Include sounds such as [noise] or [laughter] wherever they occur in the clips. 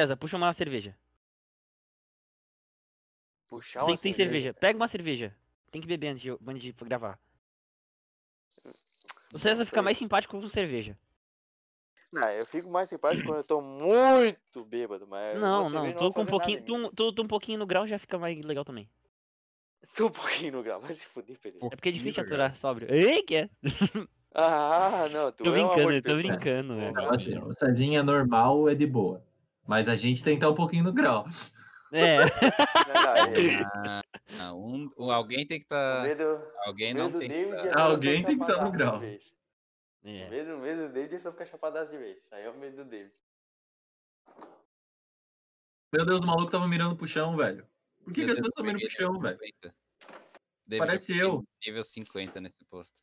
César, puxa uma cerveja. Puxar uma tem cerveja. Pega uma cerveja. Tem que beber antes de, antes de gravar. O César fica mais simpático com cerveja. Não, eu fico mais simpático quando eu tô muito bêbado, mas. Não, não, tô com um pouquinho. Tu, tu, tu um pouquinho no grau já fica mais legal também. [laughs] Tô um pouquinho no grau, vai se fuder, Pedro. É porque é difícil aturar sóbrio. Ei, que é? Ah, não, tu Tô é um amor brincando, de tô brincando. Não, assim, o Cezinha normal é de boa. Mas a gente tem que estar um pouquinho no grau. É, [laughs] Ah, um, um- alguém tem que O estar. alguém o não medo tem que tá- é eu Alguém tem que tá no grau. é. medo, medo do David é só ficar chapadaço de vez. Isso aí é o medo do David. Meu Deus, o maluco tava mirando pro chão, velho. Por que, Meu que as pessoas estão mirando pro chão, nível velho? 50. David, Parece eu. Nível 50 nesse posto.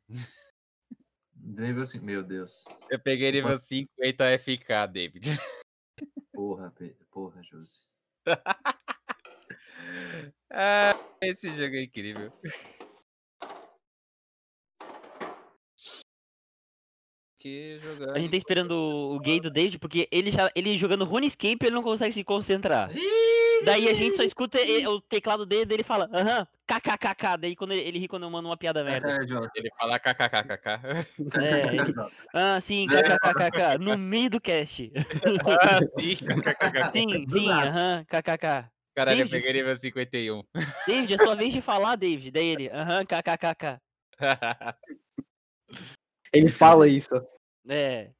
Nível assim, meu Deus. Eu peguei nível 50 FK, David. [laughs] Porra, porra, Josi. [laughs] ah, esse jogo é incrível. Que jogar. A gente tá esperando o gay do David, porque ele já. Ele jogando RuneScape, ele não consegue se concentrar. Daí a gente só escuta o teclado dele, daí ele fala, aham, kkkk. Daí quando ele, ele ri quando eu mando uma piada merda. É. Ele fala kkkk. É, ele- [laughs] ah, sim, kkkk. No meio do cast. ah, sim, kkkk. Sim, sim, aham, kkk. Caralho, eu peguei nível 51. David, é sua vez de falar, David. Daí ele, aham, kkkk. Ele fala isso. É,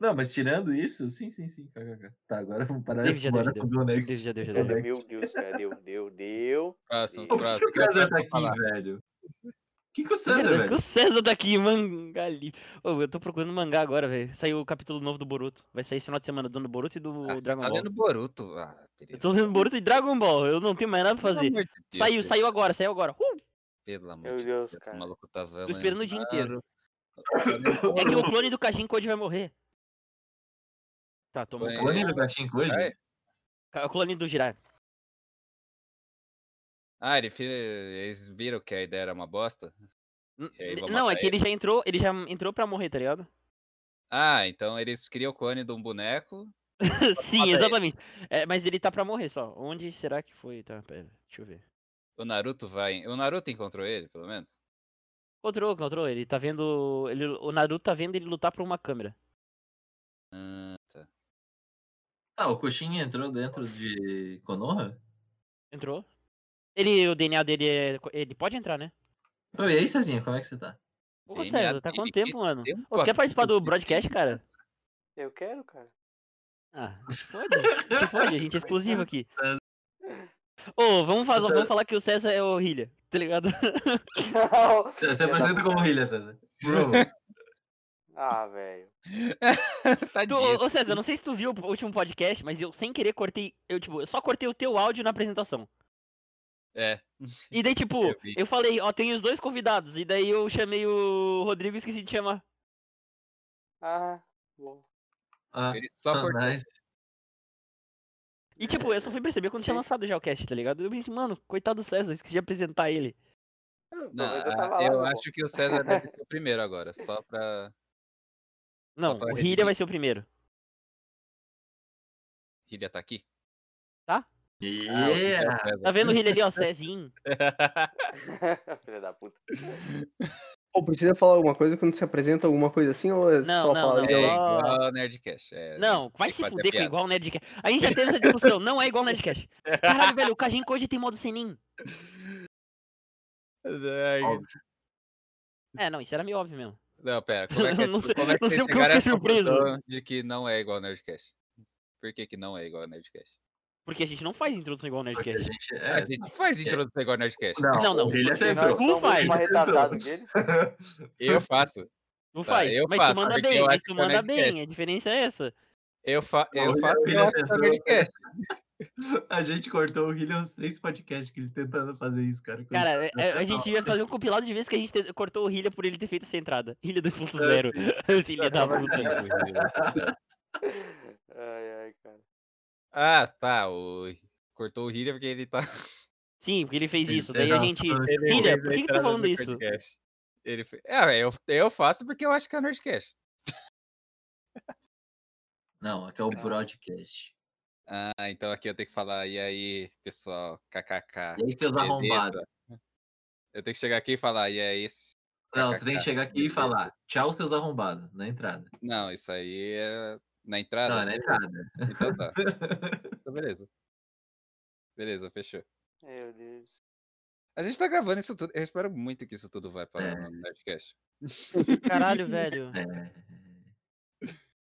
Não, mas tirando isso, sim, sim, sim. kkk. Tá, agora vamos parar. Bora já pro deu. Next. Já deu, já deu. Meu Deus, cara, deu, deu, deu. próximo. Por que, próximo. que o César tá aqui, falar. velho? O que, que o César, velho? o César tá aqui, mangali. Ô, eu tô procurando mangá agora, velho. Saiu o capítulo novo do Boruto. Vai sair esse final de semana do Boruto e do Ah, você Dragon tá Ball. lendo Boruto. Ah, Eu tô lendo Boruto e Dragon Ball. Eu não tenho mais nada pra fazer. de Saiu, saiu agora, saiu agora. Uh! Pelo amor Meu de Deus, Deus, cara. O maluco tava Tô esperando o dia inteiro. [coughs] É que o clone do Kashin Code vai morrer. Tá, tomou. O clone do Cachinho hoje? Vai. O clone do Jiraiya. Ah, ele, eles viram que a ideia era uma bosta? Não, é que ele já entrou, ele já entrou pra morrer, tá ligado? Ah, então eles criam o clone de um boneco. [laughs] Sim, ele. exatamente. É, mas ele tá pra morrer só. Onde será que foi? Tá, pera, deixa eu ver. O Naruto vai. O Naruto encontrou ele, pelo menos? Encontrou, encontrou. Ele tá vendo. Ele, o Naruto tá vendo ele lutar por uma câmera. Ah, tá. Ah, o Coxinha entrou dentro de Konoha? Entrou. Ele, o DNA dele é. Ele pode entrar, né? Oi, e aí, Cezinha, como é que você tá? Ô, DNA César, tá quanto tempo, mano? tempo Ô, quer participar do broadcast, cara? Eu quero, cara. Ah, fode. Se fode, a gente é [laughs] exclusivo aqui. César. Ô, vamos, falar, César- vamos falar que o César é o Hilha, tá ligado? [laughs] Você da apresenta como. Hilha, César. [laughs] Bro, Ah, velho. [laughs] Ô, César, não sei se tu viu o último podcast, mas eu sem querer cortei. Eu, tipo, eu só cortei o teu áudio na apresentação. É. E daí, tipo, Eu eu falei, ó, tem os dois convidados. E daí eu chamei o Rodrigo e esqueci de chamar. Ah, bom. ah, Ele só ah, cortou. nice. E tipo, eu só fui perceber quando tinha lançado já o cast, tá ligado? Eu pensei, mano, coitado do César, eu esqueci de apresentar ele. Não, eu ah, tava lá, eu acho que o César deve ser o [laughs] primeiro agora, só pra. Não, o. Hilha vai ser o primeiro. Hilha tá aqui? Tá? Ah, Yeah! Tá vendo o Hilha ali, ó, Cezinho? [laughs] [laughs] Filha da puta. Ou precisa falar alguma coisa quando se apresenta alguma coisa assim? Ou é Não, só não, falar não, É igual? ao Nerdcast. É, Não, vai se fuder com igual o Nerdcast. A gente já teve essa discussão, não é igual o Nerdcast. Caralho, velho, o Kajinko hoje tem modo. [laughs] Ai, Óbvio. É, não, isso era meio óbvio mesmo. Não, pera, como é [laughs] que, Não sei- como é que não sei vocês chegaram a surpreso. de que não é igual ao Nerdcast? Por que, que não é igual ao Nerdcast? Porque a gente não faz introdução igual o Porque a Nerdcast. gente. a É, gente faz introdução igual ao Nerdcast. não, Não, não, faz. mais Ele tentou. retardados que ele. [laughs] Eu faço. Tu Tá, faz, eu mas faço, tu manda porque bem, mas tu é manda Nerdcast. bem, a diferença é essa. Eu, fa eu faço o eu William acho que é. Nerdcast. [laughs] A gente cortou o Hilha uns três podcasts que ele tentando fazer isso, cara. Cara, é- é- a gente ia fazer um compilado de vezes que a gente te- cortou o Hilha por ele ter feito essa entrada. Hilha 2.0. Filha da puta. Ai, ai, cara. Ah, tá. O... Cortou o Hilha porque ele tá. [laughs] Sim, porque ele fez Ele- isso. Daí a gente. fez por a que que tu tá entrada falando isso? podcast. Ele fe... É, eu, eu faço porque eu acho que é Nerdcast. Não, aqui é o broadcast. Ah, então aqui eu tenho que falar, e aí, pessoal, kkk. E aí, seus beleza?" arrombados? Eu tenho que chegar aqui e falar, e aí. Não, tu tem que chegar aqui e beleza?" falar, tchau, seus arrombados, na entrada. Não, isso aí é na entrada? Não, é na entrada. Então tá. [laughs] Então beleza. Beleza, fechou. Meu Deus. A gente tá gravando isso tudo. Eu espero muito que isso tudo vai para É. no Nerdcast. Caralho, velho. É.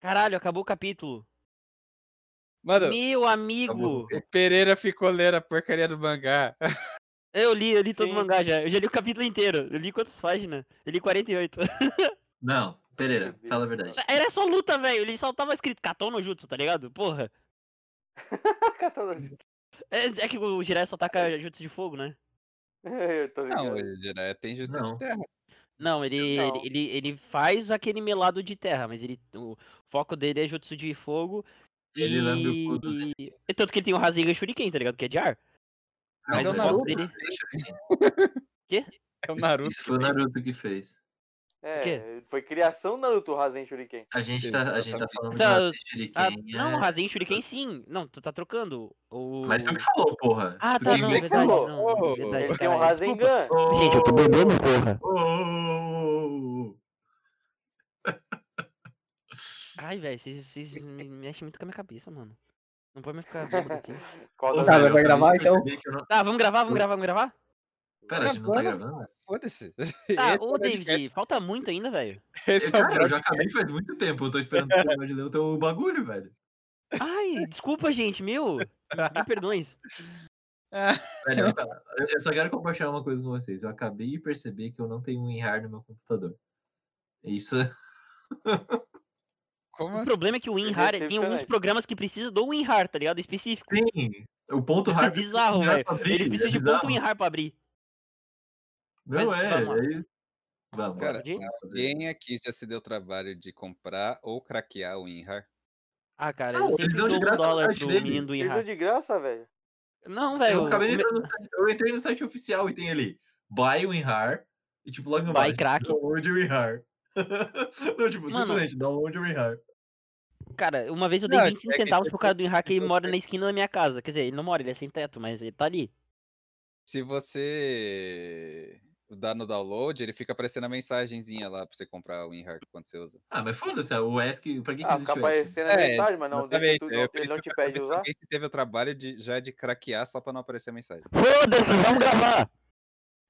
Caralho, acabou o capítulo. Mano, Meu amigo. O Pereira ficou lendo a porcaria do mangá. Eu li, eu li todo o Sim. mangá já. Eu já li o capítulo inteiro. Eu li quantas páginas? Eu li 48. [laughs] Não, Pereira, fala a verdade. Era só luta, velho. Ele só tava escrito Katon no Jutsu, tá ligado? Porra. [laughs] Katana. É, é que o Jiraiya só taca Jutsu de fogo, né? [laughs] Eu tô Não, ligado. ele direto tem jutsu Não. de terra. Não, ele, Não. ele, ele, ele faz aquele melado de terra, mas ele, o foco dele é Jutsu de fogo. Ele e... lambe o cu dos e tanto que ele tem o Rasengan Shuriken, tá ligado? Que é de ar. Mas é o Naruto. dele... [laughs] É o Naruto. Isso foi o Naruto que fez. É, foi criação do Naruto Rasen Shuriken. A gente tá, a gente tá falando Tá, de Shuriken. Ah, é- não, o Rasen Shuriken sim. Não, tu tá trocando. O... Mas tu que falou, porra. Ah, Tu tá, que não, verdade, falou. não, Oh, verdade, Ele tem um. Rasengan. Gente, eu tô bebendo, porra. ô, ô, ô, ô. Ai, velho, vocês, vocês [laughs] me mexem muito com a minha cabeça, mano. Não pode mais ficar bêbado assim. [laughs] Ô, das Tá, vai gravar, então? não- Tá, vamos gravar, vamos gravar, vamos gravar? Pera, a gente não tá Gravando. Foda-se. [laughs] Tá, é ô o David, falta muito ainda, velho. Esse é o Cara, eu já acabei faz muito tempo. Eu tô esperando terminar de ler o teu bagulho, velho. Ai, desculpa, gente, meu. Me perdões. Velho, eu, só quero compartilhar uma coisa com vocês. Eu acabei de perceber que eu não tenho um WinRAR no meu computador. Isso. Como O assim? problema é que o WinRAR tem alguns programas que precisam do WinRAR, tá ligado? Específico. Sim, o ponto É RAR. bizarro, precisa velho. Eles é precisam de bizarro. ponto WinRAR pra abrir. Não Mas é. vamos Vamos, Cara. Quem aqui já se deu trabalho de comprar ou craquear o WinRAR? Ah, cara, Não, eu sempre de dou um graça no dólar deles. menino do de graça, velho. Não, velho. Eu acabei de no site. Eu entrei no site oficial e tem ali Buy WinRAR e tipo logo Buy embaixo. crack. Download WinRAR. [laughs] Não, tipo, Mano. simplesmente download WinRAR. Cara, uma vez eu Não, dei é 25 que- centavos é pro que- cara do WinRAR que é ele que- mora na esquina da minha casa. Quer dizer, ele não mora, ele é sem teto, mas ele tá ali. Se você dá no download, ele fica aparecendo a mensagenzinha lá pra você comprar o WinRAR quando você usa. Ah, mas foda-se, o ESC. Pra que, que Ah, existe fica o ESC? aparecendo a É, mensagem, mas não deixa Exatamente, tu, é não- por ele não que te pede usar. Alguém teve o trabalho de, já de craquear só pra não aparecer a mensagem. Foda-se, vamos gravar!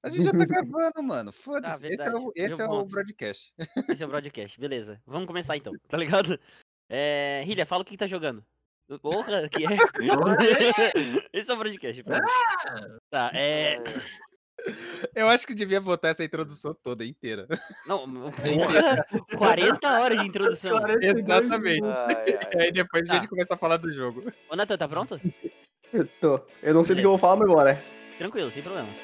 A gente já tá [laughs] gravando, mano. Foda-se. esse é o, esse é o broadcast. Esse é o broadcast, beleza. Vamos começar então, tá ligado? É. [laughs] Hilha, fala o que que tá jogando. Porra, que é? [laughs] Esse é o broadcast. Tá, é. Eu acho que devia botar essa introdução toda inteira. Não, porra, 40 horas de introdução. 42 Exatamente. Ai, E ai, aí depois a Tá. gente começa a falar do jogo. Ô, Nathan, tá pronto? Eu tô. Eu não sei do que eu vou falar, mas bora. Tranquilo, sem problemas.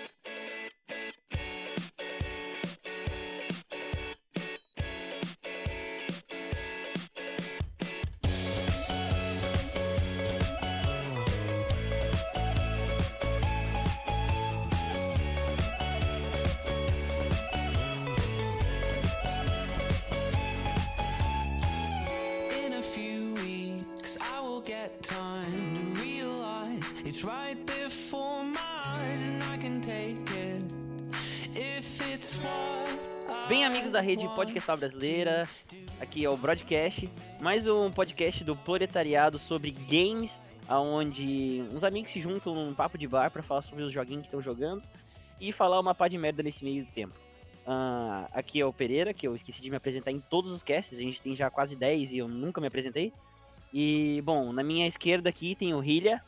Da rede. Podcastal Brasileira, aqui é o Broadcast, mais um podcast do proletariado sobre games, aonde uns amigos se juntam num papo de bar pra falar sobre os joguinhos que estão jogando e falar uma pá de merda nesse meio tempo. Ah, aqui é o Pereira, que eu esqueci de me apresentar em todos os casts, a gente tem já quase 10 e eu nunca me apresentei. E, bom, na minha esquerda aqui tem o Hilha,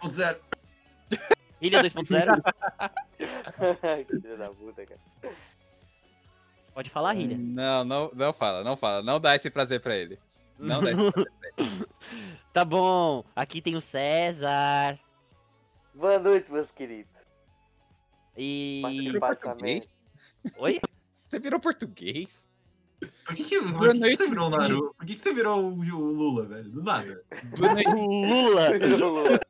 Ponto zero. Hilha 2.0, ai. que filho da puta, cara. Pode falar, Hilha. Não, não, não fala, não fala. Não dá esse prazer pra ele. Não dá esse prazer pra ele. [laughs] Tá bom, aqui tem o César. Boa noite, meus queridos. E. Português? Oi? Você virou português? Por que, que, por que que você virou o. Naruto? Por que, que você virou o, o Lula, velho? Do nada. Noite. [laughs] Lula! [laughs] o Lula.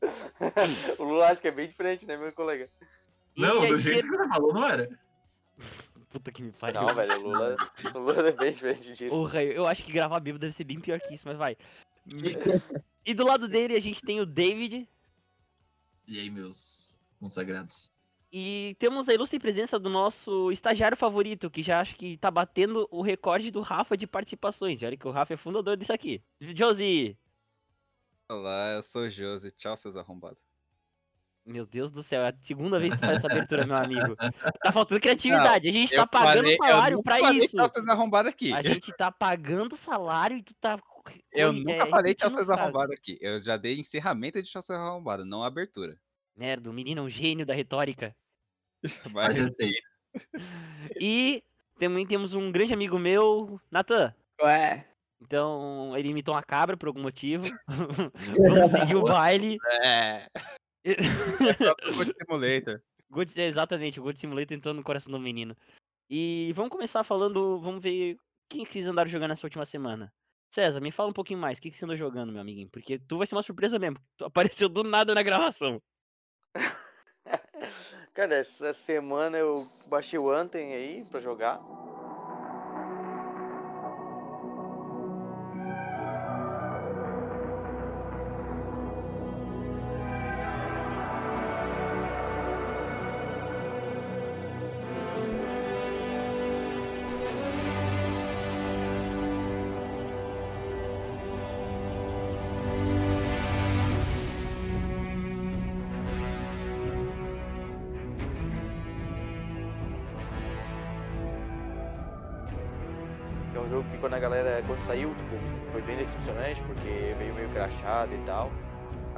o Lula acho que é bem diferente, né, meu colega? Não, E do jeito esquerda- que você falou, não era. Puta que me pariu. Não, velho, o Lula, [laughs] o Lula é bem diferente disso. Porra, eu acho que gravar bêbado deve ser bem pior que isso, mas vai. [laughs] E do lado dele a gente tem o David. E aí, meus consagrados? E temos a ilustre presença do nosso estagiário favorito, que já acho que tá batendo o recorde do Rafa de participações. Olha que o Rafa é fundador disso aqui. Josie! Olá, eu sou o Josi. Tchau, seus arrombados. Meu Deus do céu, é a segunda vez que tu faz essa abertura, meu amigo. [laughs] Tá faltando criatividade. a gente tá pagando falei- eu salário nunca pra falei isso. Aqui. A gente tá pagando salário e tu tá. Eu Oi, nunca é, falei frase. arrombados aqui. Eu já dei encerramento de tchau, seus arrombados, não abertura. Merda, o menino é um gênio da retórica. [laughs] Mas Mas eu sei. E também temos um grande amigo meu, Natan. Ué. Então, ele imitou uma cabra por algum motivo. [laughs] Vamos seguir o baile. é. É próprio [laughs] Gold Simulator. God, exatamente, o God Simulator entrando no coração do menino. E vamos começar falando, vamos ver quem que vocês andaram jogando nessa última semana. César, me fala um pouquinho mais, o que, que você andou jogando, meu amiguinho? Porque tu vai ser uma surpresa mesmo. Tu apareceu do nada na gravação. [laughs] Cara, essa semana eu baixei o Anthem aí pra jogar.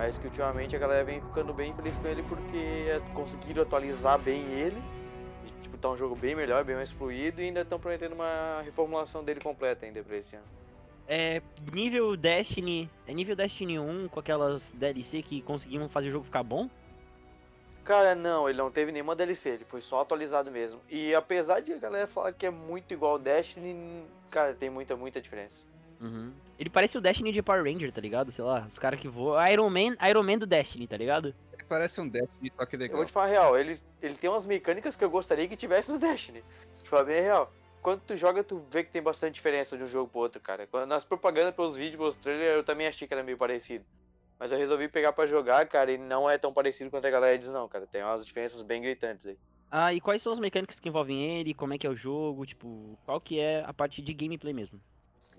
Mas que ultimamente a galera vem ficando bem feliz com ele porque é, conseguiram atualizar bem ele. E, tipo, tá um jogo bem melhor, bem mais fluido e ainda estão prometendo uma reformulação dele completa ainda pra esse ano. É nível Destiny. É nível Destiny 1 com aquelas DLC que conseguiam fazer o jogo ficar bom? Cara, não, ele não teve nenhuma DLC, ele foi só atualizado mesmo. E apesar de a galera falar que é muito igual ao Destiny, cara, tem muita, muita diferença. Ele parece o Destiny de Power Ranger, tá ligado? Sei lá, os caras que voam. Iron Man, Iron Man do Destiny, tá ligado? Ele parece um Destiny, só que Eu legal. vou te falar a real, ele, ele tem umas mecânicas que eu gostaria que tivesse no Destiny. Te falar bem a real. Quando tu joga, tu vê que tem bastante diferença de um jogo pro outro, cara. Nas propagandas, pelos vídeos, pelos trailers, eu também achei que era meio parecido. Mas eu resolvi pegar pra jogar, cara, e não é tão parecido quanto a galera diz, não, cara. Tem umas diferenças bem gritantes aí. Ah, e quais são as mecânicas que envolvem ele? Como é que é o jogo? Tipo, qual que é a parte de gameplay mesmo?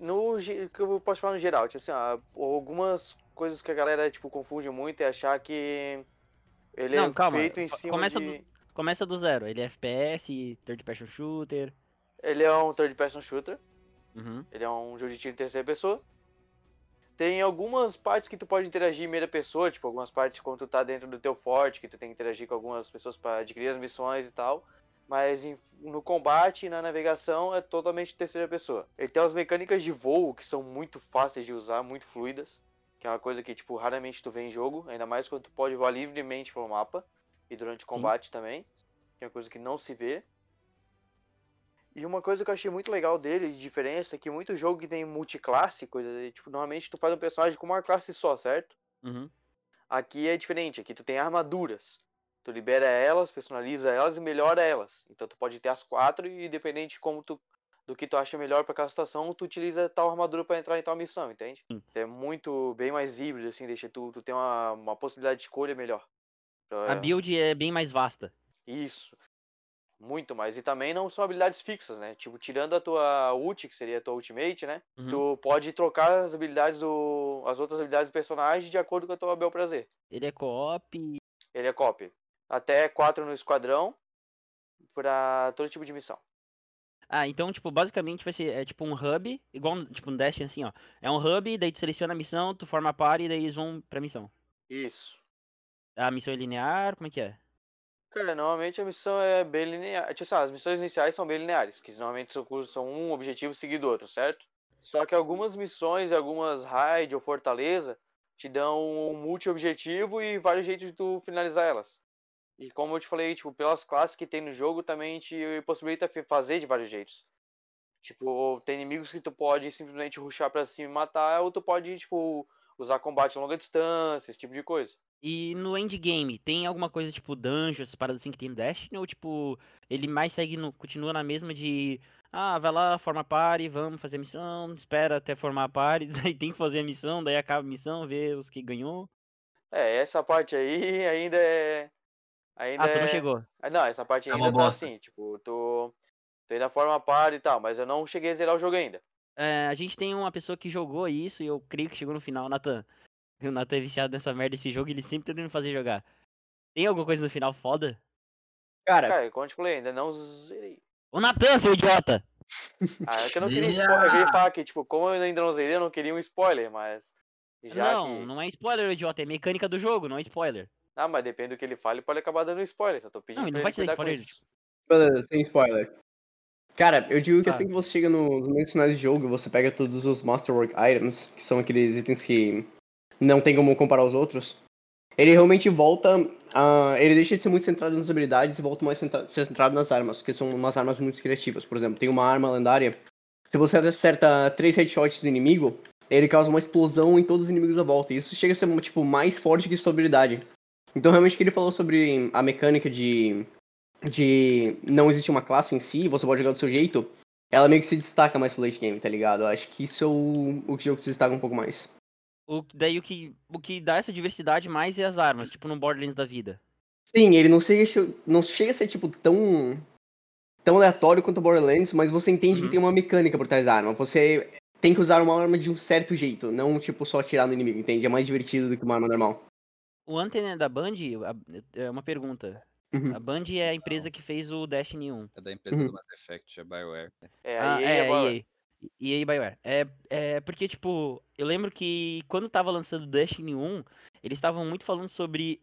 No que eu posso falar no geral, tipo assim, ó, algumas coisas que a galera, tipo, confunde muito é achar que ele Não, é calma, feito em cima começa de... Começa do zero. Ele é FPS, third person shooter. Ele é um third person shooter. Uhum. Ele é um jogo de tiro em terceira pessoa. Tem algumas partes que tu pode interagir em primeira pessoa, tipo algumas partes quando tu tá dentro do teu forte, que tu tem que interagir com algumas pessoas para adquirir as missões e tal. Mas em- no combate e na navegação é totalmente terceira pessoa. Ele tem umas mecânicas de voo que são muito fáceis de usar, muito fluidas. Que é uma coisa que, tipo, raramente tu vê em jogo. Ainda mais quando tu pode voar livremente pelo mapa. E durante o combate também. Que é uma coisa que não se vê. E uma coisa que eu achei muito legal dele, de diferença, é que muito jogo que tem multiclasse, coisa, tipo, normalmente tu faz um personagem com uma classe só, certo? Uhum. Aqui é diferente, aqui tu tem armaduras. Tu libera elas, personaliza elas e melhora elas. Então tu pode ter as quatro e dependente de como tu do que tu acha melhor pra cada situação, tu utiliza tal armadura pra entrar em tal missão, entende? É muito bem mais híbrido assim, deixa tu, tu tem uma, uma possibilidade de escolha melhor. A Pra- build é bem mais vasta. Isso. Muito mais. E também não são habilidades fixas, né? Tipo, tirando a tua ult, que seria a tua ultimate, né? Uhum. Tu pode trocar as habilidades do. as outras habilidades do personagem de acordo com a tua bel prazer. Ele é co-op. Ele é copy. Até quatro no esquadrão pra todo tipo de missão. Ah, então, tipo, basicamente vai ser é, tipo um hub, igual um- tipo um Destiny assim, ó. É um hub, daí tu seleciona a missão, tu forma a party e daí eles vão pra missão. Isso. A missão é linear, como é que é? Cara, normalmente a missão é bem linear. Tipo assim, as missões iniciais são bem lineares, que normalmente são, são um objetivo seguido do outro, certo? Só que algumas missões, algumas raid ou fortaleza, te dão um multi-objetivo e vários jeitos de tu finalizar elas. E como eu te falei, tipo, pelas classes que tem no jogo, também te possibilita fazer de vários jeitos. Tipo, tem inimigos que tu pode simplesmente rushar pra cima e matar, ou tu pode, tipo, usar combate a longa distância, esse tipo de coisa. E no endgame, tem alguma coisa tipo dungeons, paradas assim que tem no Destiny? Ou tipo, ele mais segue, no, continua na mesma de. Ah, vai lá, forma party, vamos fazer a missão, espera até formar a party, [laughs] daí tem que fazer a missão, daí acaba a missão, ver os que ganhou. É, essa parte aí [laughs] ainda é. Ainda Ah, tu não é- chegou. Não, essa parte É ainda uma tá bosta. assim, tipo, tô. Tô ainda forma par e tal, mas eu não cheguei a zerar o jogo ainda. É, a gente tem uma pessoa que jogou isso e eu creio que chegou no final, Nathan. [laughs] O Nathan é viciado nessa merda desse jogo e ele sempre tenta me fazer jogar. Tem alguma coisa no final foda? Cara, Cara, como eu te falei, ainda não zerei. Ô Nathan, seu idiota! [laughs] Ah, é que eu não queria spoiler. Eu queria falar que, tipo, como eu ainda não zerei, eu não queria um spoiler, mas. Já não, que. não é spoiler, idiota, é mecânica do jogo, não é spoiler. Ah, mas depende do que ele fale, pode acabar dando spoiler. Só tô pedindo Não, ele pra não vai te dar cuidar com spoiler. isso. beleza, sem spoiler. Cara, eu digo que Tá. assim que você chega nos momentos finais de jogo, você pega todos os Masterwork Items, que são aqueles itens que não tem como comparar aos outros. Ele realmente volta a. Ele deixa de ser muito centrado nas habilidades e volta mais centra- ser centrado nas armas, que são umas armas muito criativas. Por exemplo, tem uma arma lendária. Se você acerta três headshots do inimigo, ele causa uma explosão em todos os inimigos à volta. E isso chega a ser tipo, mais forte que sua habilidade. Então realmente o que ele falou sobre a mecânica de. de não existe uma classe em si, você pode jogar do seu jeito, ela meio que se destaca mais pro late game, tá ligado? Eu acho que isso é o, o que o jogo se destaca um pouco mais. O, daí o que, o que dá essa diversidade mais é as armas, tipo no Borderlands da vida. Sim, ele não chega, não chega a ser, tipo, tão. tão aleatório quanto o Borderlands, mas você entende Uhum. que tem uma mecânica por trás da arma. Você tem que usar uma arma de um certo jeito, não, tipo, só atirar no inimigo, entende? É mais divertido do que uma arma normal. O Anten da Band, a- é uma pergunta. Uhum. A Band é a empresa que fez o Destiny 1. É da empresa Uhum. do Mass Effect, a BioWare. É, Ah, aí é, é, bola. EA. EA BioWare. É, é porque, tipo, eu lembro que quando tava lançando Destiny 1, eles estavam muito falando sobre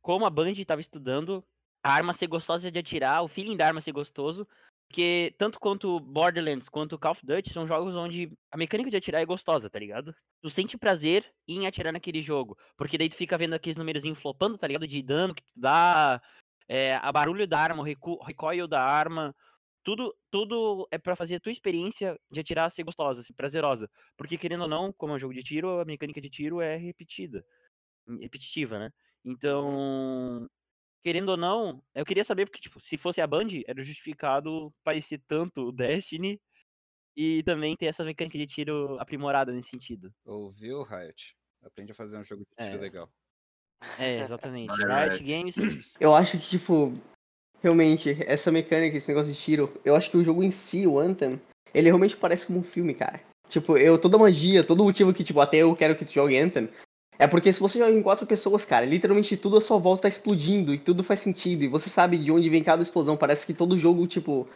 como a Band tava estudando a arma ser gostosa de atirar, o feeling da arma ser gostoso. Porque tanto quanto Borderlands quanto Call of Duty são jogos onde a mecânica de atirar é gostosa, tá ligado? Tu sente prazer em atirar naquele jogo. Porque daí tu fica vendo aqueles númerozinhos flopando, tá ligado? De dano que tu dá, é, a barulho da arma, o recoil da arma tudo, tudo é pra fazer a tua experiência de atirar ser gostosa, ser prazerosa. Porque, querendo ou não, como é um jogo de tiro, a mecânica de tiro é repetida. Repetitiva, né? Então, querendo ou não, eu queria saber, porque, tipo, se fosse a Band, era justificado parecer tanto o Destiny e também ter essa mecânica de tiro aprimorada nesse sentido. Ouviu, Riot? Aprende a fazer um jogo de tiro É. legal. É, [laughs] exatamente. Riot Games. [clears throat] Eu acho que, tipo, realmente, essa mecânica, esse negócio de tiro, eu acho que o jogo em si, o Anthem, ele realmente parece como um filme, cara. Tipo, eu, toda magia, todo motivo que, tipo, até eu quero que tu jogue Anthem, é porque se você joga em quatro pessoas, cara, literalmente tudo à sua volta tá explodindo e tudo faz sentido. E você sabe de onde vem cada explosão. Parece que todo jogo, tipo,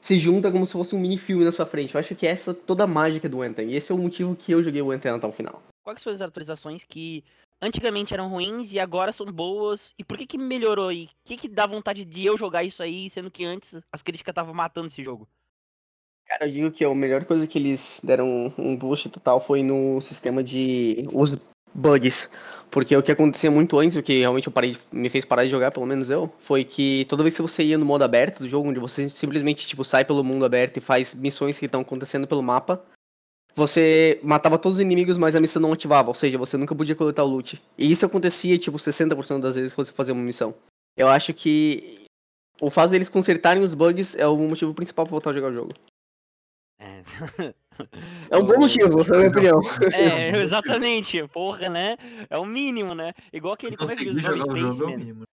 se junta como se fosse um mini filme na sua frente. Eu acho que essa é toda a mágica do Anthem. E esse é o motivo que eu joguei o Anthem até o final. Quais foram as atualizações que antigamente eram ruins e agora são boas? E por que que melhorou? E o que que dá vontade de eu jogar isso aí, sendo que antes as críticas estavam matando esse jogo? Cara, eu digo que a melhor coisa que eles deram um boost total foi no sistema de os bugs. Porque o que acontecia muito antes, o que realmente eu parei, me fez parar de jogar, pelo menos eu, foi que toda vez que você ia no modo aberto do jogo, onde você simplesmente tipo sai pelo mundo aberto e faz missões que estão acontecendo pelo mapa, você matava todos os inimigos, mas a missão não ativava, ou seja, você nunca podia coletar o loot. E isso acontecia tipo 60% das vezes que você fazia uma missão. Eu acho que o fato deles consertarem os bugs é o motivo principal pra voltar a jogar o jogo. É, um bom motivo, na minha opinião. [laughs] É, [laughs] exatamente. Porra, né? É o mínimo, né? Igual aquele. Como é que diz o nome? jogar o jogo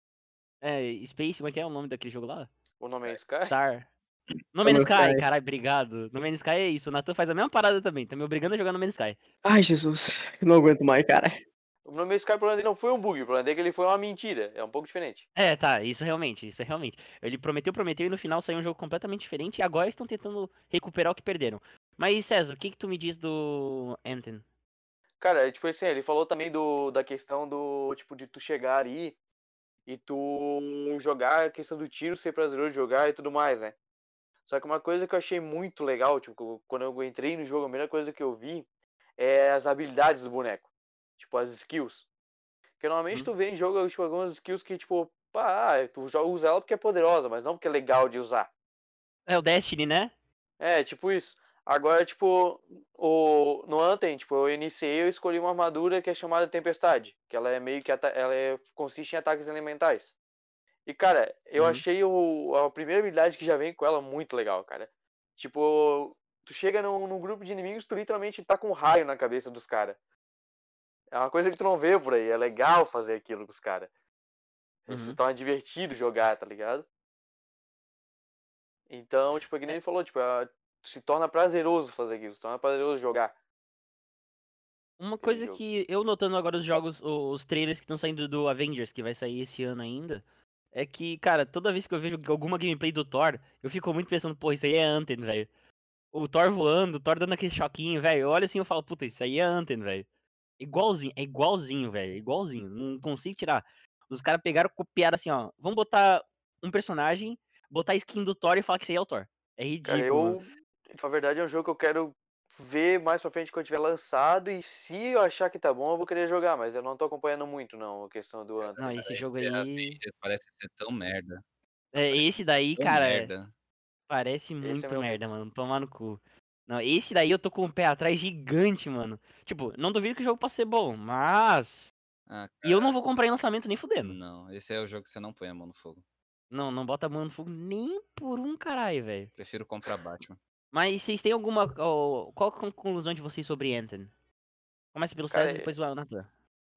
é. É, Space, como é que é o nome daquele jogo lá? O nome é Sky? Star. No Man's Sky, Sky. caralho, obrigado. No Man's Sky é isso. O Nathan faz a mesma parada também. Tá me obrigando a jogar no Man's Sky. Ai, Jesus. Não aguento mais, cara. O nome Sky, o problema dele não foi um bug, o problema dele é que ele foi uma mentira. É um pouco diferente. É, tá, isso realmente, isso é realmente. Ele prometeu, prometeu e no final saiu um jogo completamente diferente e agora estão tentando recuperar o que perderam. Mas, César, o que que tu me diz do Anthem? Cara, é tipo assim, ele falou também do, da questão do, tipo, de tu chegar aí e tu jogar, a questão do tiro ser prazeroso de jogar e tudo mais, né? Só que uma coisa que eu achei muito legal, tipo, quando eu entrei no jogo, a primeira coisa que eu vi é as habilidades do boneco. Tipo, as skills. Porque normalmente Uhum. tu vê em jogo, tipo, algumas skills que, tipo, pá, ah, tu joga, usa ela porque é poderosa, mas não porque é legal de usar. É o Destiny, né? É, tipo isso. Agora, tipo, o, no Anthem, tipo, eu iniciei, eu escolhi uma armadura que é chamada Tempestade, que ela é meio que ata- ela é, consiste em ataques elementais. E, cara, eu Uhum. achei o, a primeira habilidade que já vem com ela muito legal, cara. Tipo, tu chega num, num grupo de inimigos, tu literalmente tá com um raio na cabeça dos caras. É uma coisa que tu não vê por aí, é legal fazer aquilo com os caras. Se Uhum. torna divertido jogar, tá ligado? Então, tipo, é que nem ele falou, tipo, é- se torna prazeroso fazer aquilo, se torna prazeroso jogar. Uma coisa jogo. que eu notando agora os jogos, os trailers que estão saindo do Avengers, que vai sair esse ano ainda, é que, cara, toda vez que eu vejo alguma gameplay do Thor, eu fico muito pensando, pô, isso aí é Anthem, velho. O Thor voando, o Thor dando aquele choquinho, velho. Eu olho assim e eu falo, puta, isso aí é Anthem, velho. Igualzinho, é igualzinho, velho. Igualzinho. Não consigo tirar. Os caras pegaram, copiaram assim, ó. Vamos botar um personagem, botar a skin do Thor e falar que isso aí é o Thor. É Cara, ridículo. eu, na verdade, é um jogo que eu quero ver mais pra frente quando tiver lançado e se eu achar que tá bom, eu vou querer jogar, mas eu não tô acompanhando muito, não, a questão do Anthem. Não, esse jogo Esse aí. Avengers Parece ser tão merda. É, esse daí, Tão cara. merda. Parece é muito meu merda, mano. Tomar no cu. Não, esse daí eu tô com o pé atrás gigante, mano. Tipo, não duvido que o jogo possa ser bom, mas. Ah, E eu não vou comprar em lançamento nem fudendo. não. Esse é o jogo que você não põe a mão no fogo. Não, não bota a mão no fogo nem por um caralho, velho. Prefiro comprar Batman. Mas vocês têm alguma. qual a conclusão de vocês sobre Anthem? Começa pelo Cara, César e é- depois o Natan.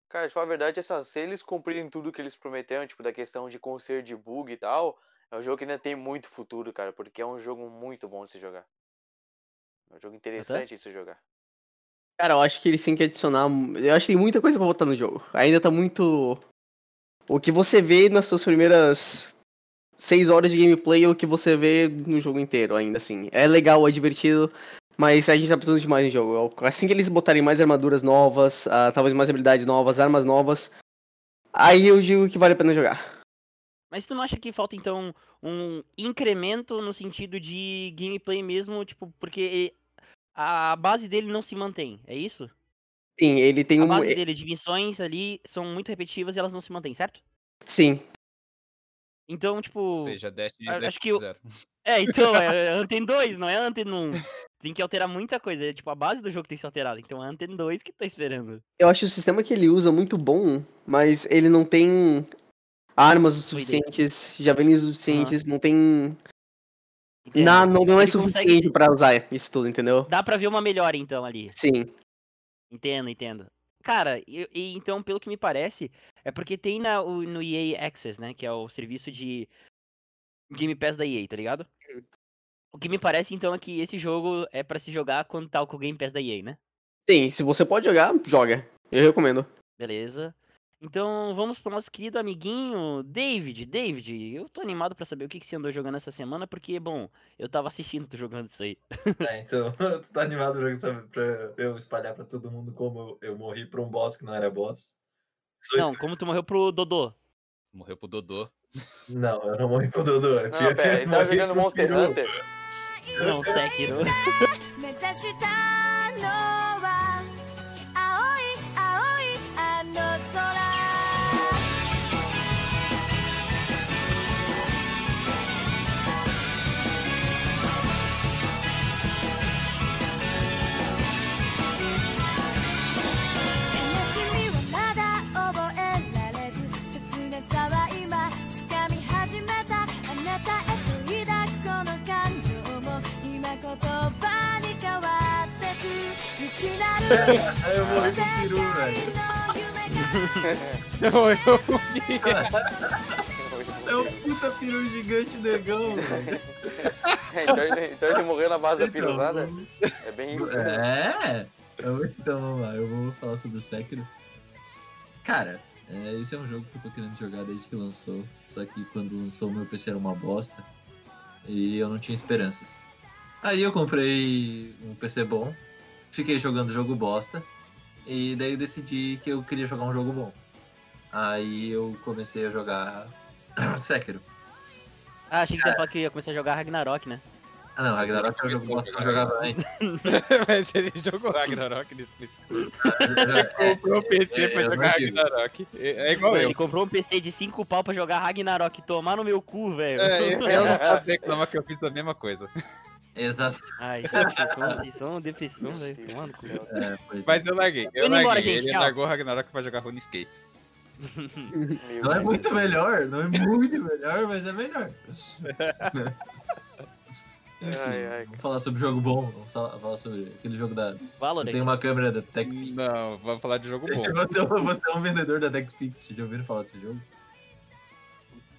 Cara, de falar a verdade, essa, se eles cumprirem tudo que eles prometeram, tipo, da questão de conserto de bug e tal, é um jogo que ainda tem muito futuro, cara, porque é um jogo muito bom de se jogar. É um jogo interessante de se jogar. Cara, eu acho que eles têm que adicionar. Eu acho que tem muita coisa pra botar no jogo. Ainda tá muito. O que você vê nas suas primeiras seis horas de gameplay é o que você vê no jogo inteiro, ainda assim. É legal, é divertido, mas a gente tá precisando de mais no jogo. Assim que eles botarem mais armaduras novas, ah, talvez mais habilidades novas, armas novas, aí eu digo que vale a pena jogar. Mas tu não acha que falta então um incremento no sentido de gameplay mesmo, tipo, porque a base dele não se mantém, é isso? Sim, ele tem A um. base dele de missões ali são muito repetitivas e elas não se mantêm, certo? Sim, Então, tipo. Ou seja, Dash acho que zero. É, então, é [laughs] Anthem 2, não é Anthem 1. Tem que alterar muita coisa. É, tipo, a base do jogo tem que ser alterada. Então é Anthem 2 que tá esperando. eu acho o sistema que ele usa muito bom, mas ele não tem armas o suficientes, javelins o suficientes, não tem Não, não, não é Ele consegue suficiente se- pra usar isso tudo, entendeu? Dá pra ver uma melhora então ali. Sim. Entendo, entendo. Cara, e, e então, pelo que me parece, é porque tem na, o- no EA Access, né? Que é o serviço de Game Pass da EA, tá ligado? O que me parece, então, é que esse jogo é pra se jogar quando tá com o Game Pass da EA, né? Sim, se você pode jogar, joga. Eu recomendo. Beleza. Então, vamos pro nosso querido amiguinho David. David, eu tô animado pra saber o que, que você andou jogando essa semana, porque, bom, eu tava assistindo tu jogando isso aí. [laughs] É, então, [laughs] tu tá animado pra, eu espalhar pra todo mundo como eu, eu morri pra um boss que não era boss? Sou- Não, como tu morreu pro Dodô. Morreu pro Dodô. Não, eu não morri pro Dodô. é Não, pera, ele tá jogando pro Monster. Hunter. Não, Sekiro. [laughs] Aí eu morri com o peru, velho. Eu morri o. É um puta peru gigante negão, velho. É, então, ele, então ele morreu na base da então, piruzada? É bem isso. É. Então vamos lá, eu vou falar sobre o Sekiro. Cara, é, esse é um jogo que eu tô querendo jogar desde que lançou. Só que quando lançou, o meu PC era uma bosta. E eu não tinha esperanças. Aí eu comprei um PC bom, fiquei jogando jogo bosta. E daí eu decidi que eu queria jogar um jogo bom. Aí eu comecei a jogar [clears throat] Sekiro. Ah, achei que tu ia falar que ia começar a jogar Ragnarok, né? Ah não, Ragnarok é um jogo bosta que eu jogava antes. [laughs] Mas ele jogou Ragnarok nesse PC. É, [laughs] Comprou o PC é, pra é jogar. Ragnarok. É, é igual eu. Ele comprou um PC de 5 pau pra jogar Ragnarok. Tomar no meu cu, velho. É, [laughs] eu não posso reclamar que eu fiz a mesma coisa. Exato. Ai, gente, vocês são, depressão, velho. Sim, Tomar no cu. meu É, pois é. Mas eu larguei. Eu indo embora, larguei. gente, Ele tchau. largou o Ragnarok pra jogar RuneScape. Não é muito melhor, não é muito melhor, mas é melhor. [laughs] Enfim, Ai, ai. vamos falar sobre jogo bom, vamos fa- falar sobre aquele jogo da. Valorant. Tem uma câmera da TechPix. Não, vamos falar de jogo bom. [laughs] Você, é um- você é um vendedor da TechPix, já ouviram falar desse jogo?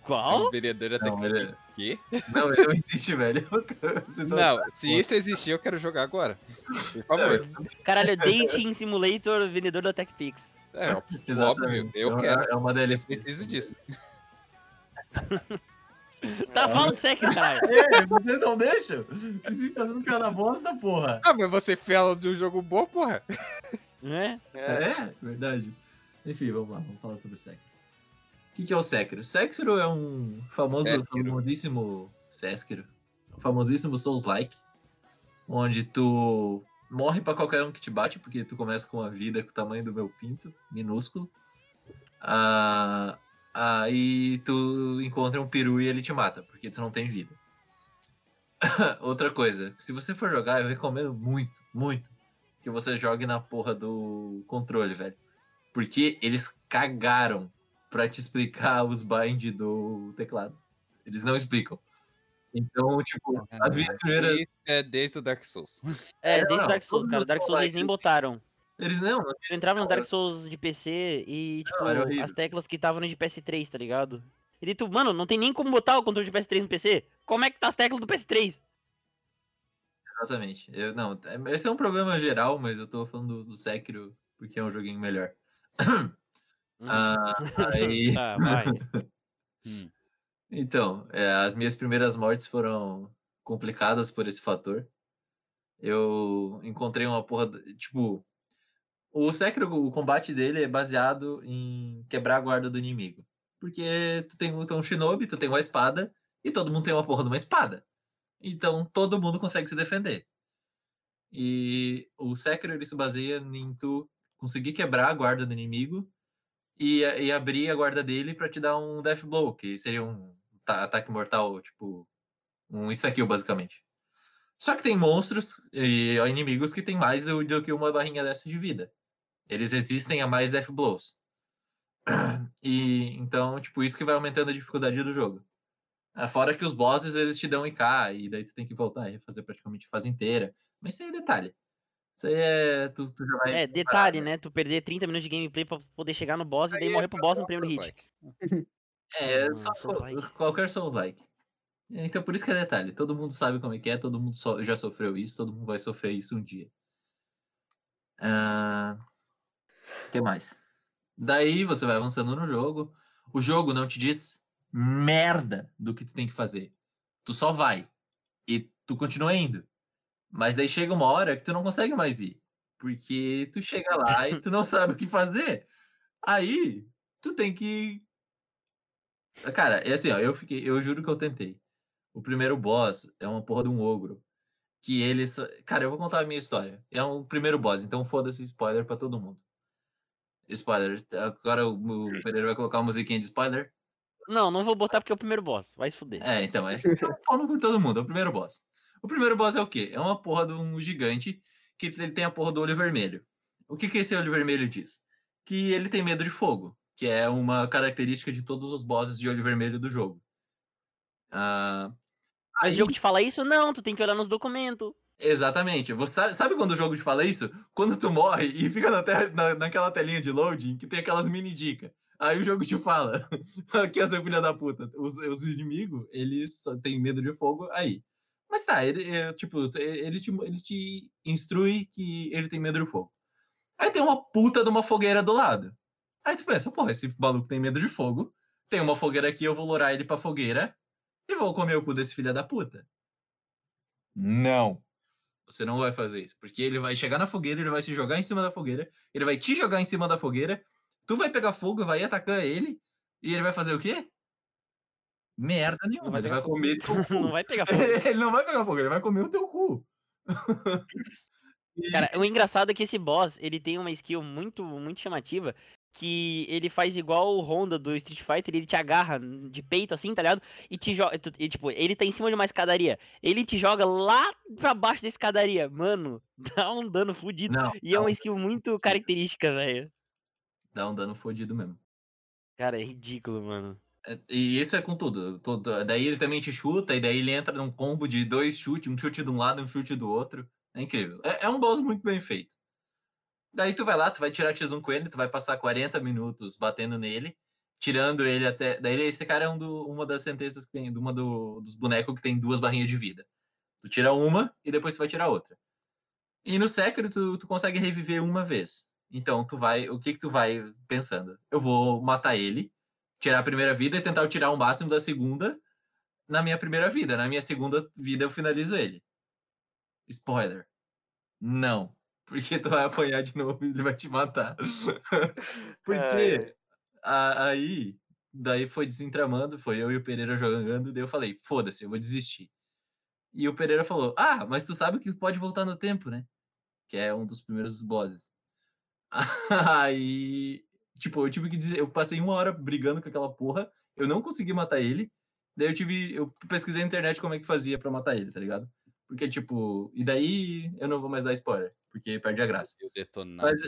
Qual? O vereador até Não, que. Quê? Não, ele não existe, velho. [laughs] Não, se isso existir, eu quero jogar agora. Por favor. Caralho, Dating Simulator, vendedor da TechPix. É, ó, [laughs] Exatamente. óbvio, eu É- quero. É uma DLC. Preciso disso. [laughs] Tá falando sério, caralho. É, vocês não deixam? Vocês ficam fazendo piada bosta, porra. Ah, mas você fala de um jogo bom, porra. Né? É, É, verdade. Enfim, vamos lá, vamos falar sobre o Sekiro. O que, que é o Sekiro? Sekiro é um famoso, famosíssimo Sekiro, um famosíssimo Souls-like, onde tu morre pra qualquer um que te bate, porque tu começa com uma vida com o tamanho do meu pinto, minúsculo. Ah, aí tu encontra um peru e ele te mata, porque tu não tem vida. [laughs] Outra coisa, se você for jogar, eu recomendo muito, muito, que você jogue na porra do controle, velho. Porque eles cagaram pra te explicar [laughs] os bind do teclado. Eles não explicam. Então, tipo, as minhas primeiras. É desde o Dark Souls. É, É, desde não, Dark Souls, cara. Dark Souls eles nem botaram. Eles não, Eu entrava no Dark Souls de PC e, tipo, horrível. as teclas que estavam no de PS3, tá ligado? E daí tu, mano, não tem nem como botar o controle de PS3 no PC. Como é que tá as teclas do PS3? Exatamente. Eu, não, é- esse é um problema geral, mas eu tô falando do, do Sekiro porque é um joguinho melhor. [clears throat] Hum. Ah, aí, Tá, vai. então, é, as minhas primeiras mortes foram complicadas por esse fator. Eu encontrei uma porra. Tipo, o Sekiro, o combate dele é baseado em quebrar a guarda do inimigo. Porque tu tem, um- tu é um shinobi, tu tem uma espada, e todo mundo tem uma porra de uma espada. Então todo mundo consegue se defender. E o Sekiro ele se baseia em tu conseguir quebrar a guarda do inimigo e, e abrir a guarda dele pra te dar um Death Blow, que seria um ta- ataque mortal, tipo, um insta-kill, basicamente. Só que tem monstros e inimigos que tem mais do, do que uma barrinha dessa de vida. Eles resistem a mais Death Blows. [clears throat] E então, tipo, isso que vai aumentando a dificuldade do jogo. Ah, Fora que os bosses eles te dão IK, e daí tu tem que voltar e fazer praticamente a fase inteira. Mas isso é detalhe. Isso aí é. Tu, tu já vai. É, detalhe, né? Tu perder 30 minutos de gameplay pra poder chegar no boss e daí Aí morrer é pro boss no primeiro hit. É, Hum, só qual- qualquer Souls-like. Então, por isso que é detalhe. Todo mundo sabe como é que é, todo mundo so- já sofreu isso, todo mundo vai sofrer isso um dia. O que mais? Daí você vai avançando no jogo. O jogo não te diz merda do que tu tem que fazer. Tu só vai. E tu continua indo. Mas daí chega uma hora que tu não consegue mais ir. Porque tu chega lá e tu não sabe o que fazer. Aí, tu tem que Cara, é assim, ó, eu fiquei, eu juro que eu tentei. O primeiro boss é uma porra de um ogro. Que ele. só- Cara, eu vou contar a minha história. É um primeiro boss, então foda-se spoiler pra todo mundo. Spoiler. Agora o, o Pereira vai colocar uma musiquinha de spoiler. Não, não vou botar porque é o primeiro boss. Vai se fuder. É, então, é pau cu de todo mundo, é o primeiro boss. O primeiro boss é o quê? É uma porra de um gigante que ele tem a porra do olho vermelho. O que, que esse olho vermelho diz? Que ele tem medo de fogo, que é uma característica de todos os bosses de olho vermelho do jogo. Ah, Mas o jogo te fala isso? Não, tu tem que olhar nos documentos. Exatamente. Você sabe, quando o jogo te fala isso? Quando tu morre e fica na te- na- naquela telinha de loading que tem aquelas mini dicas. Aí o jogo te fala, [laughs] aqui é seu filho da puta, os, os inimigos, eles têm medo de fogo aí. Mas tá, ele, é, tipo, te- ele te, ele te instrui que ele tem medo de fogo. Aí tem uma puta de uma fogueira do lado. Aí tu pensa, porra, esse maluco tem medo de fogo, tem uma fogueira aqui, eu vou lourar ele pra fogueira e vou comer o cu desse filho da puta. Não. Você não vai fazer isso. Porque ele vai chegar na fogueira, ele vai se jogar em cima da fogueira, ele vai te jogar em cima da fogueira, tu vai pegar fogo, vai atacar ele, e ele vai fazer o quê? Merda nenhuma. vai ele vai comer teu [laughs] cu. Não vai pegar [laughs] fogo. ele não vai pegar fogo, ele vai comer o teu cu. [laughs] E- Cara, o engraçado é que esse boss, ele tem uma skill muito, muito chamativa, que ele faz igual o Honda do Street Fighter, ele te agarra de peito assim, tá ligado? E te joga, e, tipo, ele tá em cima de uma escadaria, ele te joga lá pra baixo da escadaria, mano, dá um dano fudido. Não, E é não, uma skill muito característica, velho. dá um dano fodido mesmo. Cara, é ridículo, mano. É, E isso é com tudo, todo- Daí ele também te chuta, e daí ele entra num combo de dois chutes, um chute de um lado e um chute do outro. É incrível. É, é um boss muito bem feito. Daí tu vai lá, tu vai tirar X1 com ele, tu vai passar 40 minutos batendo nele, tirando ele até. Daí esse cara é um do- uma das sentenças que tem, uma do- dos bonecos que tem duas barrinhas de vida. Tu tira uma e depois tu vai tirar outra. E no Sekiro tu, tu consegue reviver uma vez. Então tu vai. O que que tu vai pensando? Eu vou matar ele, tirar a primeira vida e tentar tirar o máximo da segunda na minha primeira vida. Na minha segunda vida eu finalizo ele. Spoiler. Não. [laughs] Porque tu vai apanhar de novo e ele vai te matar. [laughs] Porque a- aí, daí foi desentramando, foi eu e o Pereira jogando, daí eu falei, foda-se, eu vou desistir. E o Pereira falou, ah, mas tu sabe que pode voltar no tempo, né? Que é um dos primeiros bosses. [laughs] Aí, tipo, eu tive que dizer, eu passei uma hora brigando com aquela porra, eu não consegui matar ele, daí eu tive, eu pesquisei na internet como é que fazia pra matar ele, tá ligado? Porque, tipo, e daí eu não vou mais dar spoiler, porque perde a graça. E o detonado. Mas,